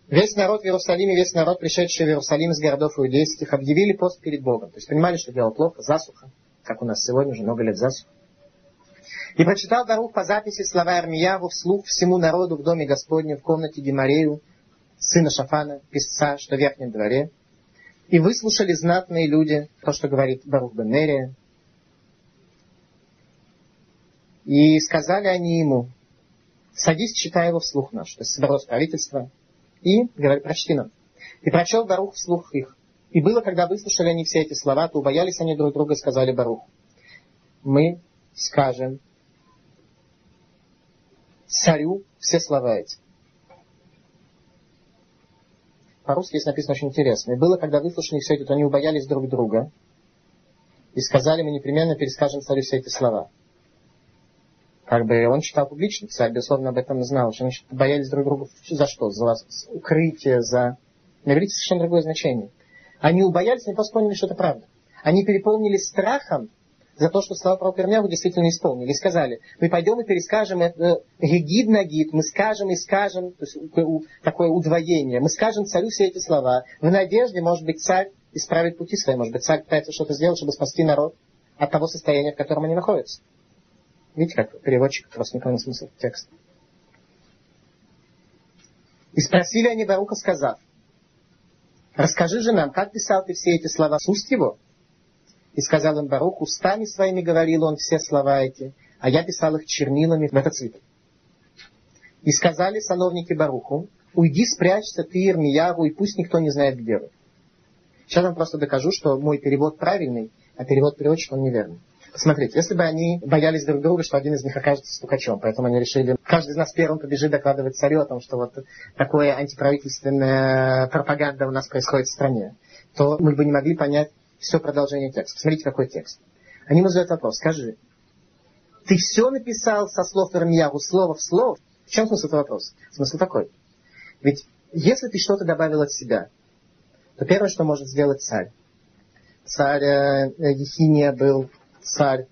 Весь народ в Иерусалиме, весь народ, пришедший в Иерусалим из городов иудейских, объявили пост перед Богом. То есть понимали, что дело плохо, засуха, как у нас сегодня уже много лет засуха. И прочитал Барух по записи слова Армияву вслух всему народу в доме Господнем в комнате Гемарею, сына Шафана, писца, что в верхнем дворе. И выслушали знатные люди то, что говорит Барух Бенерия. И сказали они ему, садись, читай его вслух наш. То есть собралось правительство, и говорит, прочти нам. И прочел Барух вслух их. И было, когда выслушали они все эти слова, то убоялись они друг друга и сказали Барух. Мы скажем царю все слова эти. По-русски здесь написано очень интересно. И было, когда выслушали все это, то они убоялись друг друга и сказали, мы непременно перескажем царю все эти слова. Как бы он читал публично, царь, безусловно, об этом знал. Что они боялись друг друга за что? За укрытие, за... На иврите совершенно другое значение. Они убоялись, они просто поняли, что это правда. Они переполнились страхом за то, что слова про Ирмяву действительно исполнили. И сказали, мы пойдем и перескажем это гигид на гид, мы скажем и скажем, то есть такое удвоение, мы скажем царю все эти слова, в надежде, может быть, царь исправит пути свои, может быть, царь пытается что-то сделать, чтобы спасти народ от того состояния, в котором они находятся. Видите, как переводчик просто не понял смысл текста. И спросили они Баруха, сказав, расскажи же нам, как писал ты все эти слова с уст его? И сказал им Барух, устами своими говорил он все слова эти, а я писал их чернилами в этот. И сказали сановники Баруху, уйди, спрячься ты, Ирмиягу, и пусть никто не знает, где вы. Сейчас вам просто докажу, что мой перевод правильный, а перевод переводчика он неверный. Смотрите, если бы они боялись друг друга, что один из них окажется стукачом, поэтому они решили, каждый из нас первым побежит докладывать царю о том, что вот такое антиправительственная пропаганда у нас происходит в стране, то мы бы не могли понять все продолжение текста. Смотрите, какой текст. Они ему задают вопрос, скажи, ты все написал со слов Ирмияру, слово в слово? В чем смысл этого вопроса? Смысл такой. Ведь если ты что-то добавил от себя, то первое, что может сделать царь. Царь э, Ехиния был царь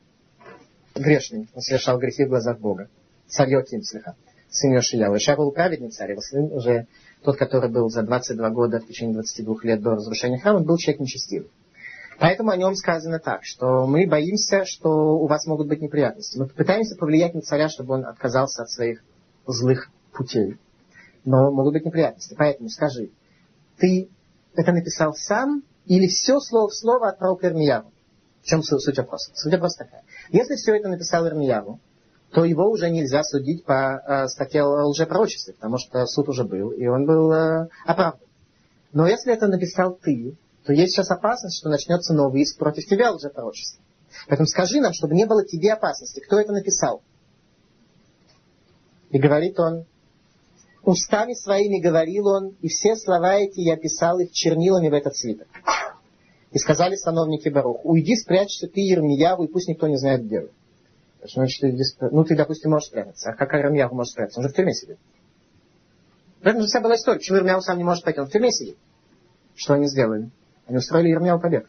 грешный, он совершал грехи в глазах Бога. Царь Йоким, слегка, сын Йошияу. Ишия был праведный царь, его сын уже тот, который был за 22 года, в течение 22 лет до разрушения храма, был человек нечестивый. Поэтому о нем сказано так, что мы боимся, что у вас могут быть неприятности. Мы пытаемся повлиять на царя, чтобы он отказался от своих злых путей. Но могут быть неприятности. Поэтому скажи, ты это написал сам или все слово в слово отправил к Ирмияву? В чем суть вопроса? Суть вопроса такая. Если все это написал Ирмияву, то его уже нельзя судить по э, статье лжепророчестве, потому что суд уже был, и он был э, оправдан. Но если это написал ты, то есть сейчас опасность, что начнется новый иск против тебя лжепророчества. Поэтому скажи нам, чтобы не было тебе опасности. Кто это написал? И говорит он, устами своими говорил он, и все слова эти я писал их чернилами в этот свиток. И сказали сановники Барух, уйди, спрячься ты, Ермияву, и пусть никто не знает, где вы. Значит, ты, ну, ты, допустим, можешь спрятаться. А как Ермияву может спрятаться? Он же в тюрьме сидит. В этом же вся была история. Почему Ермияву сам не может пойти? Он в тюрьме сидит. Что они сделали? Они устроили Ермияву побег.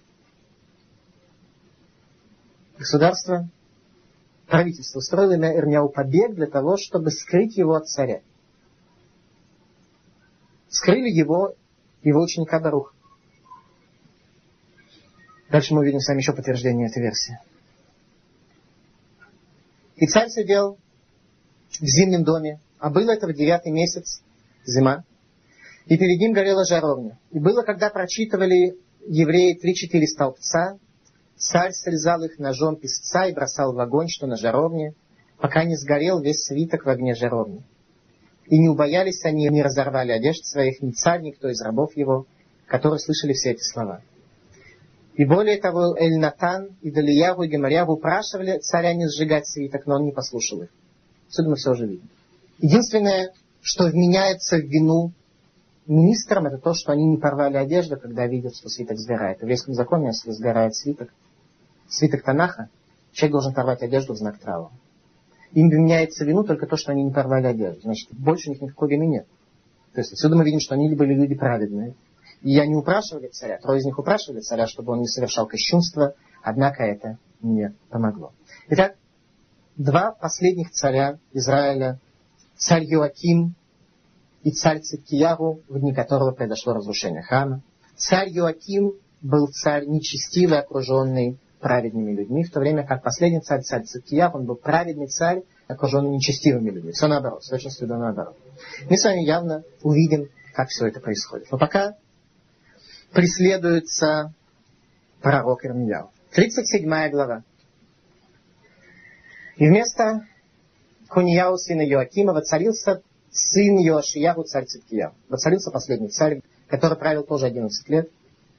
Государство, правительство устроило на Ирмияу побег для того, чтобы скрыть его от царя. Скрыли его, его ученика Баруха. Дальше мы увидим с вами еще подтверждение этой версии. И царь сидел в зимнем доме, а было это в девятый месяц, зима, и перед ним горела жаровня. И было, когда прочитывали евреи три-четыре столбца, царь срезал их ножом песца и бросал в огонь, что на жаровне, пока не сгорел весь свиток в огне жаровни. И не убоялись они, не разорвали одежд своих, ни царь, никто из рабов его, которые слышали все эти слова. И более того, Эль-Натан и Далияву и Гемарьяву упрашивали царя не сжигать свиток, но он не послушал их. Отсюда мы все уже видим. Единственное, что вменяется в вину министрам, это то, что они не порвали одежду, когда видят, что свиток сгорает. В еврейском законе, если сгорает свиток, свиток Танаха, человек должен порвать одежду в знак траура. Им вменяется вину только то, что они не порвали одежду. Значит, больше у них никакой вины нет. То есть отсюда мы видим, что они были люди праведные, и они упрашивали царя, трое из них упрашивали царя, чтобы он не совершал кощунство, однако это не помогло. Итак, два последних царя Израиля, царь Йоаким и царь Циткияру, в дни которого произошло разрушение храма. Царь Юаким был царь нечестивый, окруженный праведными людьми, в то время как последний царь, царь Циткияр, он был праведный царь, окруженный нечестивыми людьми. Все наоборот, с точностью до наоборот. Мы с вами явно увидим, как все это происходит. Но пока преследуется пророк Ирмияу. 37 глава. И вместо Кунияу, сына Йоакима, воцарился сын Йоашиягу, царь Циткияу. Воцарился последний царь, который правил тоже 11 лет.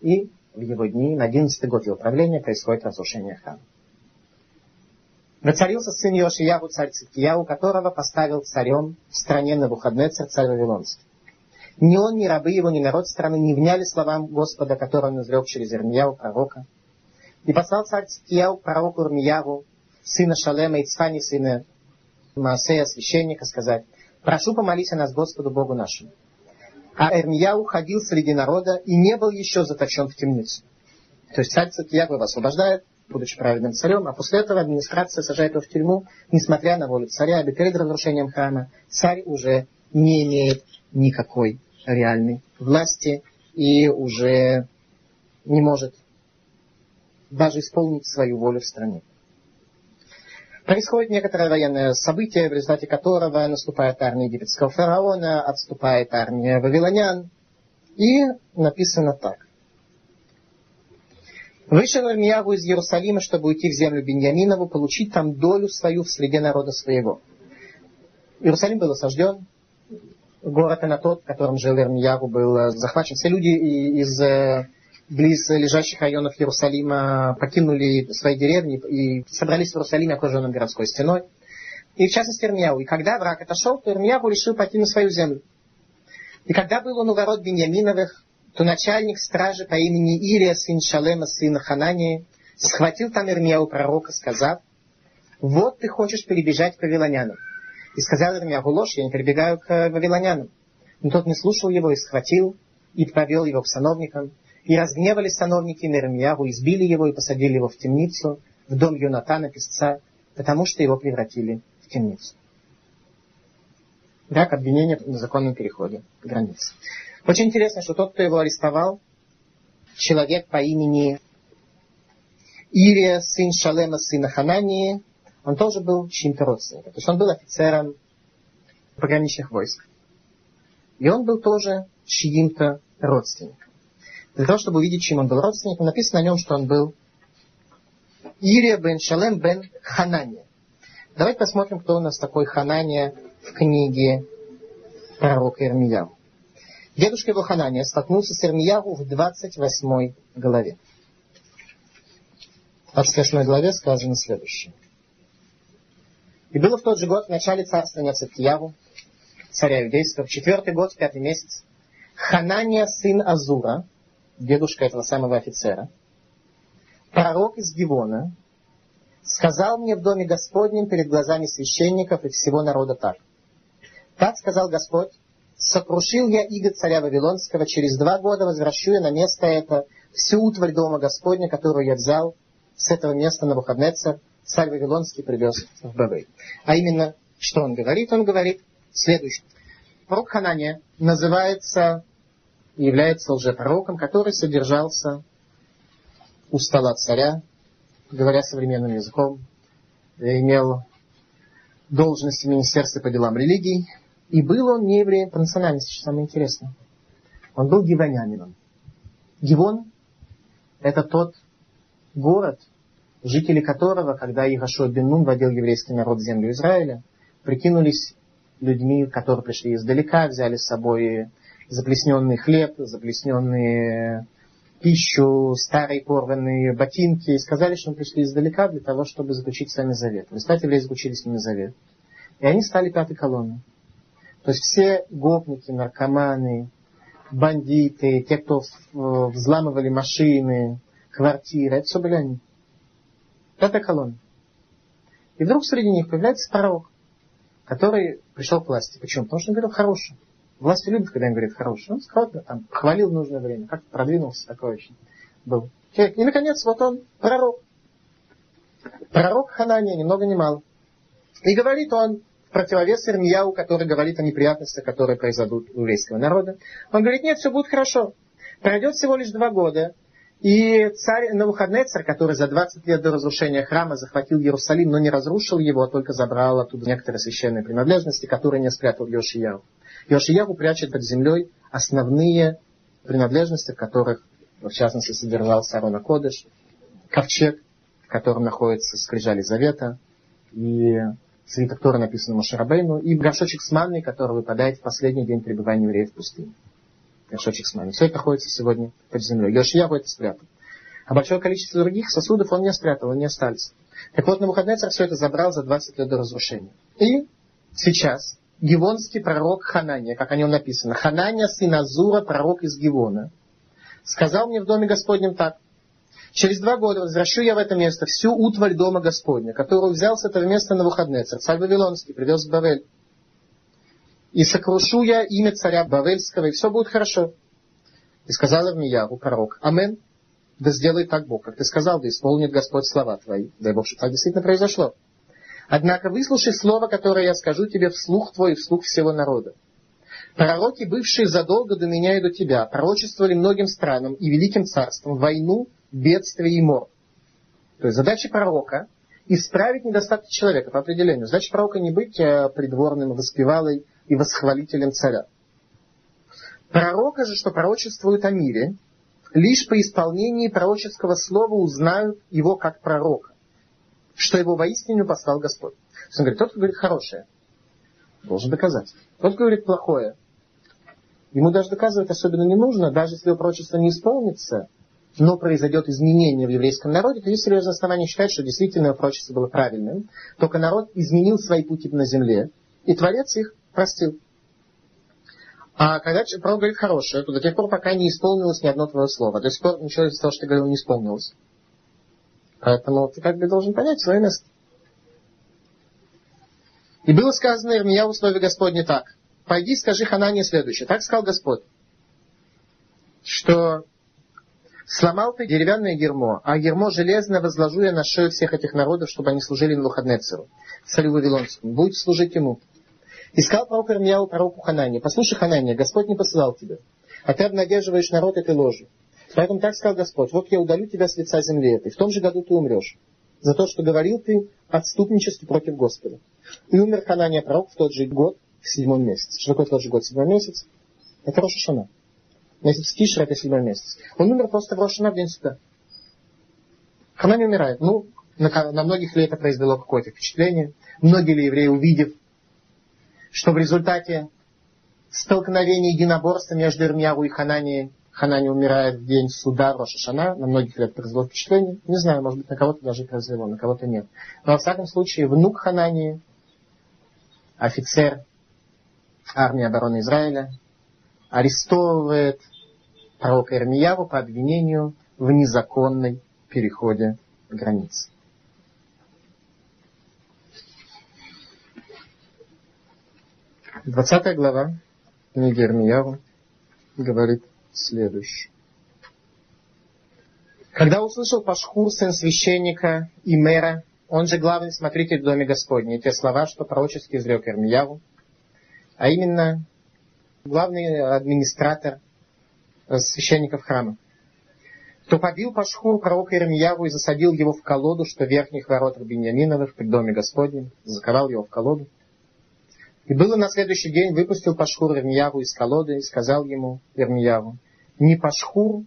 И в его дни, на 11 год его правления, происходит разрушение храма. Воцарился сын Йошиягу, царь Циткияу, которого поставил царем в стране на выходной царь, царь Вавилонский. Ни он, ни рабы его, ни народ страны не вняли словам Господа, который он изрек через Ирмияу, пророка. И послал царь Циткияу пророку Ирмияву, сына Шалема, Ицфани, сына Маасея, священника, сказать, «Прошу, помолись о нас Господу Богу нашему». А Эрмияу ходил среди народа и не был еще заточен в темницу. То есть царь Циткияу его освобождает, будучи праведным царем, а после этого администрация сажает его в тюрьму, несмотря на волю царя, и перед разрушением храма царь уже не имеет никакой реальной власти и уже не может даже исполнить свою волю в стране. Происходит некоторое военное событие, в результате которого наступает армия египетского фараона, отступает армия вавилонян. И написано так. Вышел Ирмиягу из Иерусалима, чтобы уйти в землю Беньяминову, получить там долю свою в среде народа своего. Иерусалим был осажден, город Анатот, в котором жил Ирмиягу, был захвачен. Все люди из э, близ лежащих районов Иерусалима покинули свои деревни и собрались в Иерусалиме, окруженном городской стеной. И в частности Ирмияу. И когда враг отошел, то Ирмияу решил на свою землю. И когда был он у ворот Беньяминовых, то начальник стражи по имени Ирия, сын Шалема, сын Ханании, схватил там Ирмияу пророка, сказав, вот ты хочешь перебежать к вавилонянам. И сказал Ирмияу, ложь, я не перебегаю к вавилонянам. Но тот не слушал его и схватил, и повел его к сановникам, и разгневались сановники Нермиягу, избили его и посадили его в темницу, в дом Юнатана, писца, потому что его превратили в темницу. Да, к обвинению в незаконном переходе границы. Очень интересно, что тот, кто его арестовал, человек по имени Ирия, сын Шалема, сына Ханании, он тоже был чьим-то родственником. То есть он был офицером пограничных войск. И он был тоже чьим-то родственником. Для того, чтобы увидеть, чем он был родственником, написано о нем, что он был Ирия бен Шалем бен Ханания. Давайте посмотрим, кто у нас такой Ханания в книге пророка Ирмияу. Дедушка его Ханания столкнулся с Ирмиягу в 28 главе. В 28 главе сказано следующее. И было в тот же год, в начале царствования Циткияву, царя иудейского, в четвертый год, в пятый месяц, Ханания, сын Азура, дедушка этого самого офицера, пророк из Гивона, сказал мне в доме Господнем перед глазами священников и всего народа так. Так сказал Господь, сокрушил я иго царя Вавилонского, через два года возвращу я на место это всю утварь дома Господня, которую я взял с этого места на Бухаднецер, царь Вавилонский привез в Бавей. А именно, что он говорит? Он говорит следующее. Пророк Ханания называется является лжепророком, который содержался у стола царя, говоря современным языком, имел должность в Министерстве по делам религий, и был он не евреем по национальности, что самое интересное. Он был гивонянином. Гивон – это тот город, жители которого, когда Игашуа бен Нун водил еврейский народ в землю Израиля, прикинулись людьми, которые пришли издалека, взяли с собой заплесненный хлеб, заплесненные пищу, старые порванные ботинки, и сказали, что мы пришли издалека для того, чтобы заключить с вами завет. В результате евреи заключили с ними завет. И они стали пятой колонной. То есть все гопники, наркоманы, бандиты, те, кто взламывали машины, квартиры, это все были они. Пятая колонна. И вдруг среди них появляется пророк, который пришел к власти. Почему? Потому что он говорил хороший. Власти любят, когда им говорят хороший. Он скромно там хвалил нужное время. Как продвинулся такой очень был. И, наконец, вот он, пророк. Пророк Ханания, ни много ни мало. И говорит он в противовес Ирмияу, который говорит о неприятностях, которые произойдут у еврейского народа. Он говорит, нет, все будет хорошо. Пройдет всего лишь два года, и царь Навуходнецер, который за 20 лет до разрушения храма захватил Иерусалим, но не разрушил его, а только забрал оттуда некоторые священные принадлежности, которые не спрятал Йошияву. Йошияву прячет под землей основные принадлежности, в которых, в частности, содержался Арона Кодыш, ковчег, в котором находится скрижали Завета, и свиток Тора написано Машарабейну, и горшочек с манной, который выпадает в последний день пребывания евреев в пустыне горшочек с мамой. Все это находится сегодня под землей. Йошияху это спрятал. А большое количество других сосудов он не спрятал, они остались. Так вот, на выходные царь все это забрал за 20 лет до разрушения. И сейчас гивонский пророк Ханания, как о нем написано, Ханания, сын Азура, пророк из Гивона, сказал мне в доме Господнем так. Через два года возвращу я в это место всю утварь дома Господня, которую взял с этого места на выходные. Царь Вавилонский привез в Бавель и сокрушу я имя царя Бавельского, и все будет хорошо. И сказал Ирмияру, пророк, Амен, да сделай так Бог, как ты сказал, да исполнит Господь слова твои. Дай Бог, что так действительно произошло. Однако выслушай слово, которое я скажу тебе вслух твой и вслух всего народа. Пророки, бывшие задолго до меня и до тебя, пророчествовали многим странам и великим царствам войну, бедствие и мор. То есть задача пророка – исправить недостатки человека по определению. Задача пророка не быть э, придворным, воспевалой, и восхвалителем царя. Пророка же, что пророчествует о мире, лишь по исполнении пророческого слова узнают его как пророка, что его воистину послал Господь. То есть он говорит, тот, кто говорит хорошее, должен доказать. Тот, кто говорит плохое, ему даже доказывать особенно не нужно, даже если его пророчество не исполнится, но произойдет изменение в еврейском народе, то есть серьезное основание считать, что действительно пророчество было правильным, только народ изменил свои пути на земле, и Творец их простил. А когда пророк говорит хорошее, то до тех пор, пока не исполнилось ни одно твое слово. До сих пор ничего из того, что ты говорил, не исполнилось. Поэтому ты как бы должен понять свое место. И было сказано Ирмия в условии Господне так. Пойди, скажи Ханане следующее. Так сказал Господь, что сломал ты деревянное гермо, а гермо железное возложу я на шею всех этих народов, чтобы они служили Навуходнецеру, царю Вавилонскому. Будет служить ему. И сказал пророк Ирмияу пророку Ханане, послушай, Ханания, Господь не посылал тебя, а ты обнадеживаешь народ этой ложью. Поэтому так сказал Господь, вот я удалю тебя с лица земли этой, в том же году ты умрешь, за то, что говорил ты отступничестве против Господа. И умер Ханания пророк в тот же год, в седьмом месяце. Что такое тот же год, седьмой месяц? Это Рошашана. Месяц Тишра это седьмой месяц. Он умер просто в Рошашана в день суда. Ханани умирает. Ну, на, на многих ли это произвело какое-то впечатление? Многие ли евреи, увидев что в результате столкновения единоборства между Ирмияру и Ханани, Ханани умирает в день суда Рошашана, на многих лет произвело впечатление. Не знаю, может быть, на кого-то даже произвело, на кого-то нет. Но, во всяком случае, внук Ханани, офицер армии обороны Израиля, арестовывает пророка Ирмияру по обвинению в незаконной переходе границы. 20 глава книги Ирмияву говорит следующее. Когда услышал Пашхур, сын священника и мэра, он же главный смотритель в доме Господне, те слова, что пророчески изрек Ирмияву, а именно главный администратор священников храма, то побил Пашхур пророка Ирмияву и засадил его в колоду, что верхних воротах Беньяминовых при доме Господнем, заковал его в колоду. И было на следующий день, выпустил Пашхур Ирмияву из колоды и сказал ему Ирмияву, не Пашхур,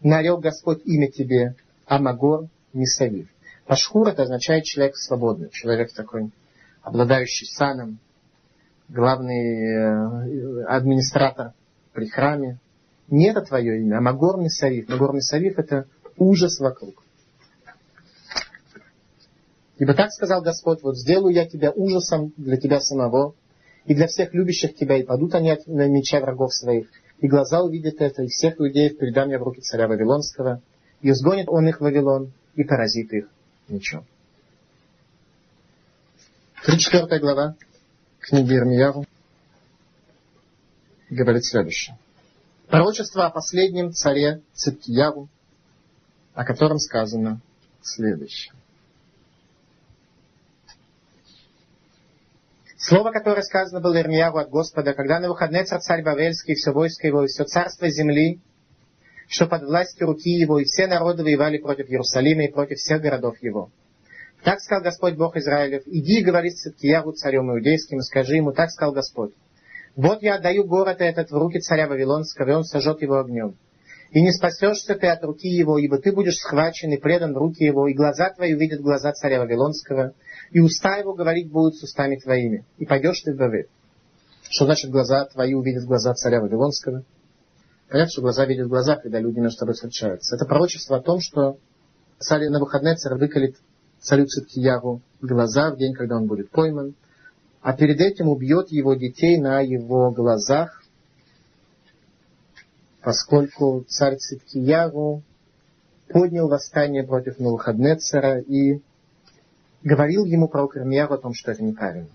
нарек Господь имя тебе, а Магор Мисавив. Пашхур это означает человек свободный, человек такой, обладающий саном, главный э, администратор при храме. Не это твое имя, а Магор Мисавив. Магор Мисавив это ужас вокруг. Ибо так сказал Господь, вот сделаю я тебя ужасом для тебя самого, и для всех любящих тебя, и падут они от меча врагов своих, и глаза увидят это, и всех иудеев передам я в руки царя Вавилонского, и сгонит он их в Вавилон, и поразит их мечом. 34 глава книги Ирмияру говорит следующее. Пророчество о последнем царе Циткияру, о котором сказано следующее. Слово, которое сказано было Ирмияру от Господа, когда на выходные царь Бавельский, все войско его, и все царство земли, что под властью руки его, и все народы воевали против Иерусалима и против всех городов его. Так сказал Господь Бог Израилев, иди и говори с Циткияру, царем иудейским, и скажи ему, так сказал Господь. Вот я отдаю город этот в руки царя Вавилонского, и он сожжет его огнем. И не спасешься ты от руки его, ибо ты будешь схвачен и предан в руки его, и глаза твои увидят глаза царя Вавилонского, и уста его говорить будут с устами твоими, и пойдешь ты в Бавель. Что значит глаза твои увидят глаза царя Вавилонского? Понятно, что глаза видят глаза, когда люди между собой встречаются. Это пророчество о том, что царь на выходные царь выколет царю Циткияру глаза в день, когда он будет пойман, а перед этим убьет его детей на его глазах, поскольку царь Циткияру поднял восстание против Навуходнецера и говорил ему про Ирмияру о том, что это неправильно.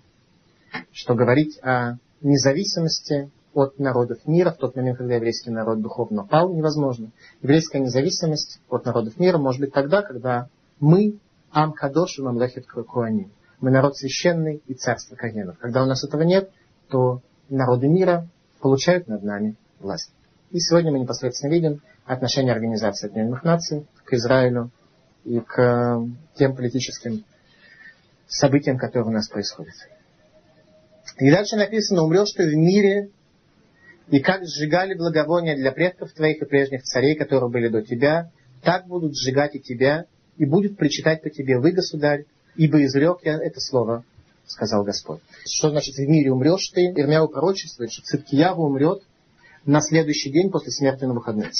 Что говорить о независимости от народов мира в тот момент, когда еврейский народ духовно пал, невозможно. Еврейская независимость от народов мира может быть тогда, когда мы Ам Кадош и Мамлехет Куаним. Мы народ священный и царство Кагенов. Когда у нас этого нет, то народы мира получают над нами власть. И сегодня мы непосредственно видим отношение Организации Объединенных Наций к Израилю и к тем политическим событиям, которые у нас происходят. И дальше написано, умрешь ты в мире, и как сжигали благовония для предков твоих и прежних царей, которые были до тебя, так будут сжигать и тебя, и будет причитать по тебе, вы, государь, ибо изрек я это слово, сказал Господь. Что значит в мире умрешь ты? Ирмяу пророчествует, что Циткияву умрет на следующий день после смерти на выходные.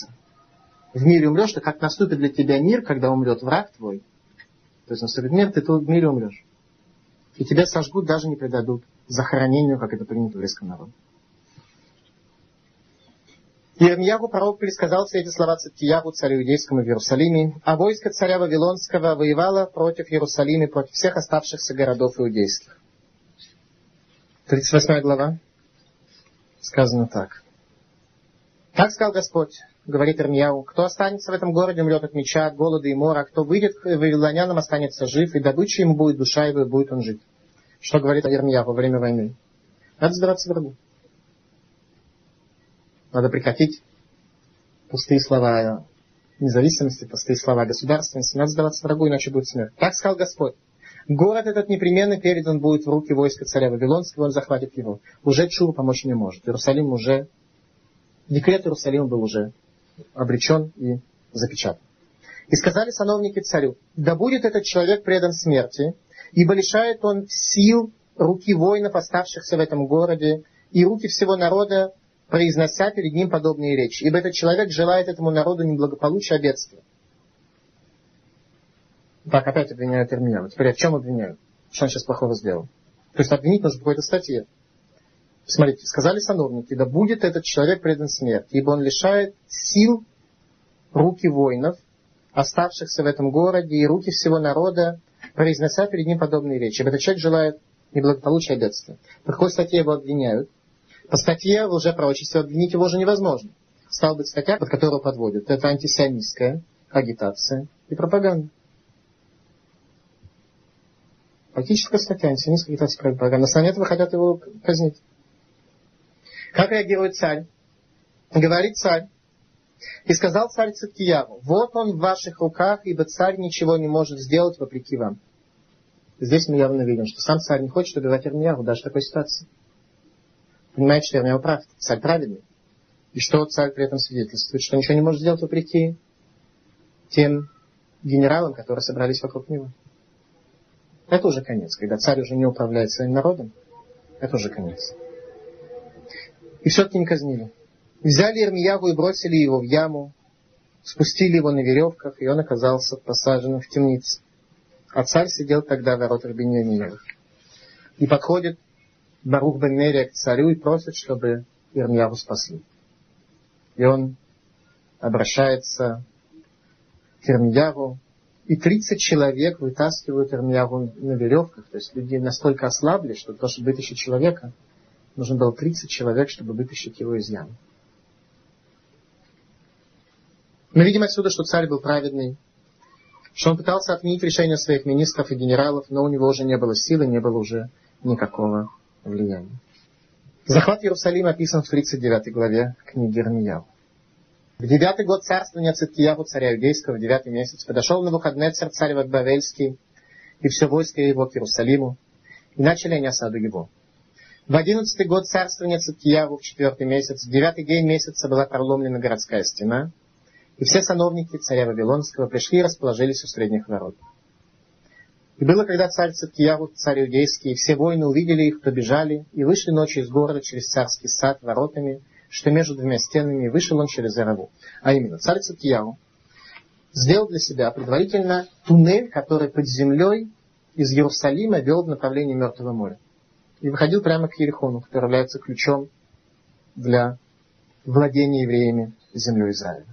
В мире умрешь ты, как наступит для тебя мир, когда умрет враг твой. То есть наступит мир, ты тут в мире умрешь. И тебя сожгут, даже не предадут захоронению, как это принято в еврейском народе. Ирмьягу пророк пересказал все эти слова Циткиягу, царю иудейскому в Иерусалиме, а войско царя Вавилонского воевало против Иерусалима, против всех оставшихся городов иудейских. 38 глава. Сказано так. Так сказал Господь, говорит Ирмияу, кто останется в этом городе, умрет от меча, от голода и мора, кто выйдет к вавилонянам, останется жив, и добычей ему будет душа его, и будет он жить. Что говорит Ирмияу во время войны? Надо сдаваться врагу. Надо прекратить пустые слова независимости, пустые слова государственности. Надо сдаваться врагу, иначе будет смерть. Так сказал Господь. Город этот непременно передан будет в руки войска царя Вавилонского, он захватит его. Уже Чур помочь не может. Иерусалим уже, декрет Иерусалима был уже обречен и запечатан. И сказали сановники царю, да будет этот человек предан смерти, ибо лишает он сил руки воинов, оставшихся в этом городе, и руки всего народа, произнося перед ним подобные речи. Ибо этот человек желает этому народу неблагополучия, а бедствия. Так, опять обвиняют Ирмияу. Теперь в чем обвиняют? Что он сейчас плохого сделал? То есть обвинить нужно в какой-то статье. Смотрите, сказали сановники, да будет этот человек предан смерти, ибо он лишает сил руки воинов, оставшихся в этом городе, и руки всего народа, произнося перед ним подобные речи. Этот человек желает неблагополучия и бедствия. По какой статье его обвиняют? По статье в лжепророчестве обвинить его уже невозможно. Стала быть статья, под которую подводят. Это антисионистская агитация и пропаганда. Политическая статья, антисионистская агитация и пропаганда. На основании этого хотят его казнить. Как реагирует царь? Говорит царь. И сказал царь Циткияру, вот он в ваших руках, ибо царь ничего не может сделать вопреки вам. Здесь мы явно видим, что сам царь не хочет убивать Ирмияру даже в такой ситуации. Понимает, что Ирмияу прав, царь праведный. И что царь при этом свидетельствует? Что ничего не может сделать вопреки тем генералам, которые собрались вокруг него. Это уже конец. Когда царь уже не управляет своим народом, это уже конец. И все-таки не казнили. Взяли Ирмиягу и бросили его в яму, спустили его на веревках, и он оказался посаженным в темнице. А царь сидел тогда в воротах Беньяминовых. И подходит Барух бен к царю и просит, чтобы Ирмияву спасли. И он обращается к Ирмияву, и 30 человек вытаскивают Ирмияву на веревках. То есть люди настолько ослабли, что того, чтобы вытащить человека, нужно было 30 человек, чтобы вытащить его из ямы. Мы видим отсюда, что царь был праведный, что он пытался отменить решение своих министров и генералов, но у него уже не было силы, не было уже никакого влияние. Захват Иерусалима описан в 39 главе книги Ирмияу. В девятый год царствования Циткиягу, царя Иудейского, в девятый месяц, подошел на выходный царь царь Вавельский и все войско его к Иерусалиму, и начали они осаду его. В одиннадцатый год царствования Циткиягу, в четвертый месяц, в девятый день месяца была проломлена городская стена, и все сановники царя Вавилонского пришли и расположились у средних ворот. И было, когда царь Циткияру, царь Иудейский, и все воины увидели их, побежали, и вышли ночью из города через царский сад воротами, что между двумя стенами, и вышел он через Зараву. А именно, царь Циткияру сделал для себя предварительно туннель, который под землей из Иерусалима вел в направлении Мертвого моря. И выходил прямо к Ерехону, который является ключом для владения евреями землей Израиля.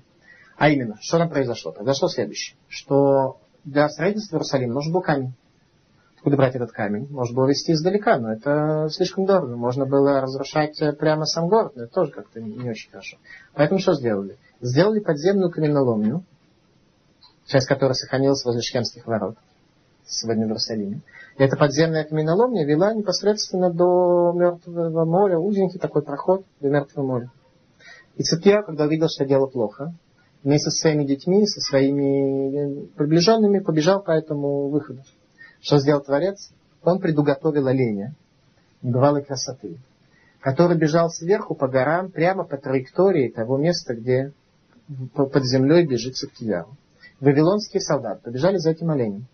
А именно, что там произошло? Произошло следующее, что для строительства Иерусалима нужен был камень. Откуда брать этот камень? Можно было везти издалека, но это слишком дорого. Можно было разрушать прямо сам город, но это тоже как-то не очень хорошо. Поэтому что сделали? Сделали подземную каменоломню, часть которой сохранилась возле Шхемских ворот, сегодня в Иерусалиме. И эта подземная каменоломня вела непосредственно до Мертвого моря, узенький такой проход до Мертвого моря. И Цепья, когда увидел, что дело плохо, вместе со своими детьми, со своими э, приближенными побежал по этому выходу. Что сделал Творец? Он предуготовил оленя бывалой красоты, который бежал сверху по горам, прямо по траектории того места, где под землей бежит Циткияру. Вавилонские солдаты побежали за этим оленем.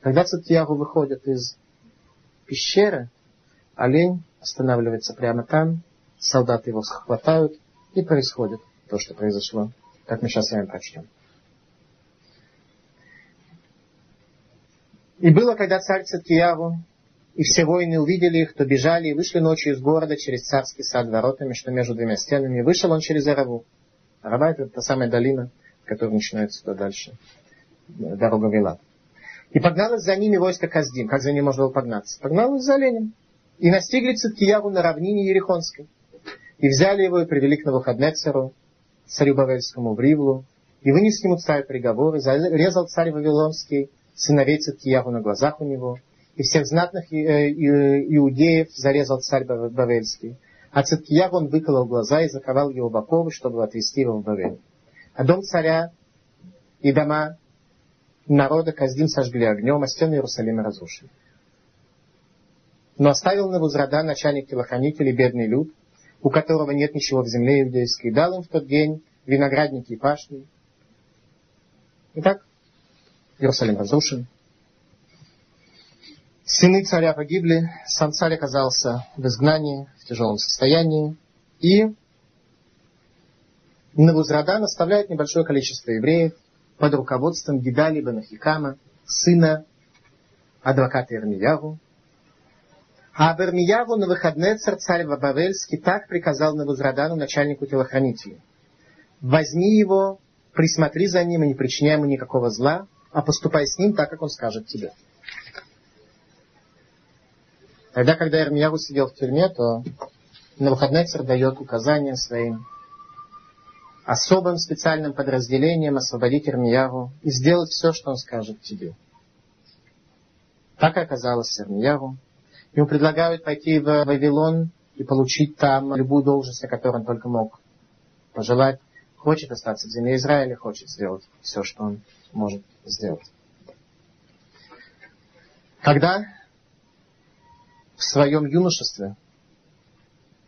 Когда Циткияру выходит из пещеры, олень останавливается прямо там, солдаты его хватают, и происходит то, что произошло как мы сейчас с вами прочтем. И было, когда царь Циткияву и все воины увидели их, то бежали и вышли ночью из города через царский сад воротами, что между двумя стенами. Вышел он через Араву. Арава это та самая долина, которая начинается туда дальше. Дорога вела. И погналось за ними войско Каздим. Как за ним можно было погнаться? Погналось за оленем. И настигли Циткияву на равнине Ерехонской. И взяли его и привели к Навуходнецеру, царю Бавельскому в Ривлу, и вынес ему царь приговоры, зарезал царь Вавилонский сыновей Циткиягу на глазах у него, и всех знатных э, иудеев зарезал царь Бавельский. А Циткиягу он выколол глаза и заковал его в оковы, чтобы отвезти его в Бавель. А дом царя и дома народа Каздим сожгли огнем, а стены Иерусалима разрушили. Но оставил Навузрада, начальник телохранителей, бедный люд, у которого нет ничего в земле иудейской, дал им в тот день виноградники и пашни. Итак, Иерусалим разрушен. Сыны царя погибли, сам царь оказался в изгнании, в тяжелом состоянии. И Навузрадан оставляет небольшое количество евреев под руководством Гидали Банахикама, сына адвоката Ирмиягу, а Абермияву на выходные царь Вавельский так приказал Навузрадану, начальнику телохранителей. Возьми его, присмотри за ним и не причиняй ему никакого зла, а поступай с ним так, как он скажет тебе. Тогда, когда Ирмияву сидел в тюрьме, то Навуходнецер дает указания своим особым специальным подразделениям освободить Ирмияву и сделать все, что он скажет тебе. Так и оказалось Ирмияву. Ему предлагают пойти в Вавилон и получить там любую должность, о которой он только мог пожелать. Хочет остаться в земле Израиля, хочет сделать все, что он может сделать. Когда в своем юношестве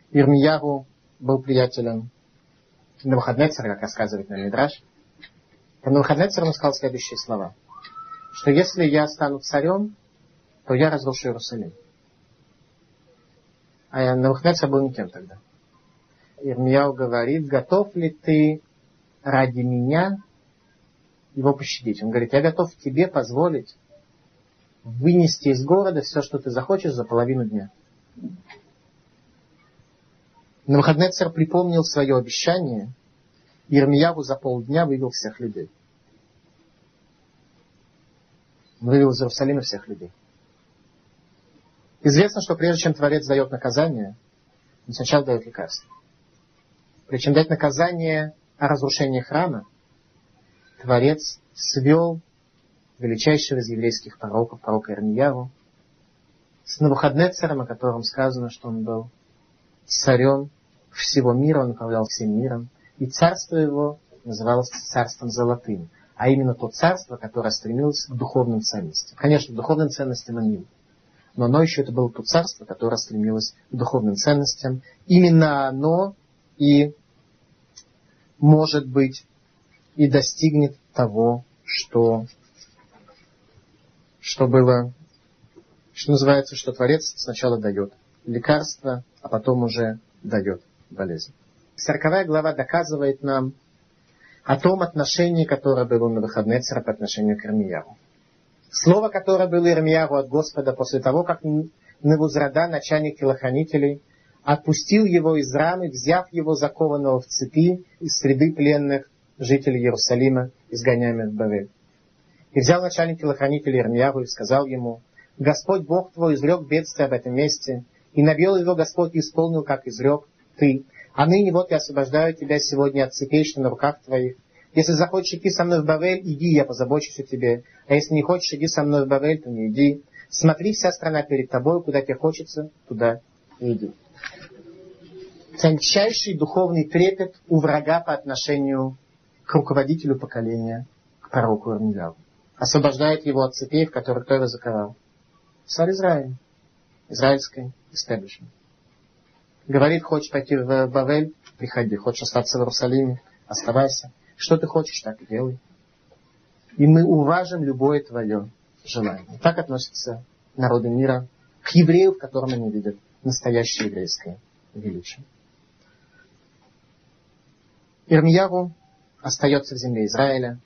Ирмияру был приятелем Навуходнецера, как рассказывает на Мидраш, про Навуходнецера он сказал следующие слова, что если я стану царем, то я разрушу Иерусалим. А Навуходоносор был никем тогда. Ирмияу говорит, готов ли ты ради меня его пощадить? Он говорит, я готов тебе позволить вынести из города все, что ты захочешь за половину дня. Навуходоносор припомнил свое обещание, Ирмияву за полдня вывел всех людей. Он вывел из Иерусалима всех людей. Известно, что прежде чем Творец дает наказание, он сначала дает лекарство. Причем дать наказание о разрушении храма, Творец свел величайшего из еврейских пророков, пророка Ирмияру, с Навуходнецером, о котором сказано, что он был царем всего мира, он управлял всем миром, и царство его называлось царством золотым, а именно то царство, которое стремилось к духовным ценностям. Конечно, духовным ценностям он но оно еще это было то царство, которое стремилось к духовным ценностям. Именно оно и может быть и достигнет того, что, что было, что называется, что Творец сначала дает лекарство, а потом уже дает болезнь. Сороковая глава доказывает нам о том отношении, которое было на выходные по отношению к Ирмияру. Слово, которое было Ирмияру от Господа после того, как Невузрада, начальник телохранителей, отпустил его из рамы, взяв его закованного в цепи из среды пленных жителей Иерусалима, изгоняемых в Бавель. И взял начальник телохранителей Ирмияру и сказал ему, Господь Бог твой изрек бедствие об этом месте, и навел его Господь и исполнил, как изрек ты. А ныне вот я освобождаю тебя сегодня от цепей, что на руках твоих. Если захочешь идти со мной в Бавель, иди, я позабочусь о тебе. А если не хочешь иди со мной в Бавель, то не иди. Смотри, вся страна перед тобой, куда тебе хочется, туда иди. Тончайший духовный трепет у врага по отношению к руководителю поколения, к пророку Ирмияву. Освобождает его от цепей, в которых кто его заковал. Царь Израиля. Израильской истеблишмент. Говорит, хочешь пойти в Бавель? Приходи. Хочешь остаться в Иерусалиме? Оставайся. Что ты хочешь, так и делай. И мы уважим любое твое желание. Так относятся народы мира к еврею, в котором они видят настоящее еврейское величие. Ирмияру остается в земле Израиля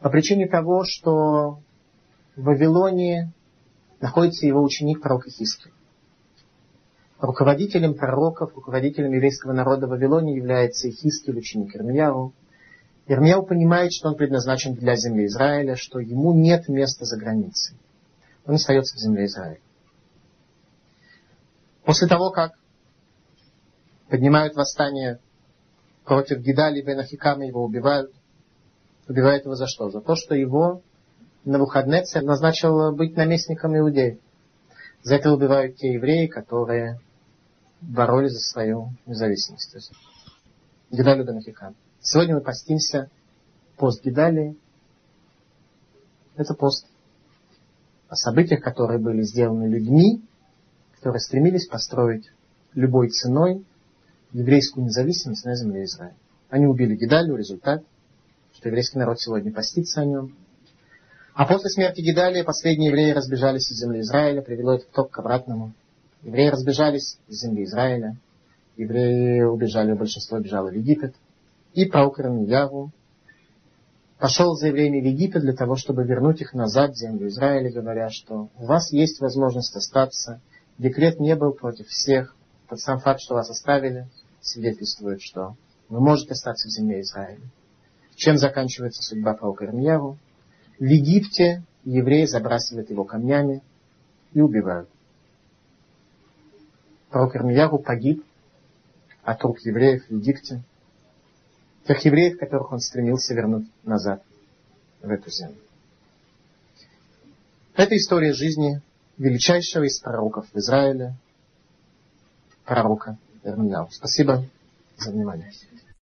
по причине того, что в Вавилоне находится его ученик пророк Ихискель. Руководителем пророков, руководителем еврейского народа в Вавилоне является Ихискель, ученик Ирмияву. Ирмияу понимает, что он предназначен для земли Израиля, что ему нет места за границей. Он остается в земле Израиля. После того, как поднимают восстание против Гидали бен Ахикама, его убивают, убивают его за что? За то, что его на выходные назначил быть наместником иудеев. За это убивают те евреи, которые боролись за свою независимость. То есть Гидалю бен Ахикам. Сегодня мы постимся пост Гидалии. Это пост о событиях, которые были сделаны людьми, которые стремились построить любой ценой еврейскую независимость на земле Израиля. Они убили Гидалию, результат, что еврейский народ сегодня постится о нем. А после смерти Гидалия последние евреи разбежались из земли Израиля, привело это ток к обратному. Евреи разбежались из земли Израиля, евреи убежали, большинство бежало в Египет. И пророк Рамияву пошел за евреями в Египет для того, чтобы вернуть их назад в землю Израиля, говоря, что у вас есть возможность остаться. Декрет не был против всех. Тот сам факт, что вас оставили, свидетельствует, что вы можете остаться в земле Израиля. Чем заканчивается судьба пророка Ирмияру? В Египте евреи забрасывают его камнями и убивают. Пророк Ирмияру погиб от рук евреев в Египте, тех евреев, которых он стремился вернуть назад в эту землю. Это история жизни величайшего из пророков в Израиле, пророка Ирмияу. Спасибо за внимание.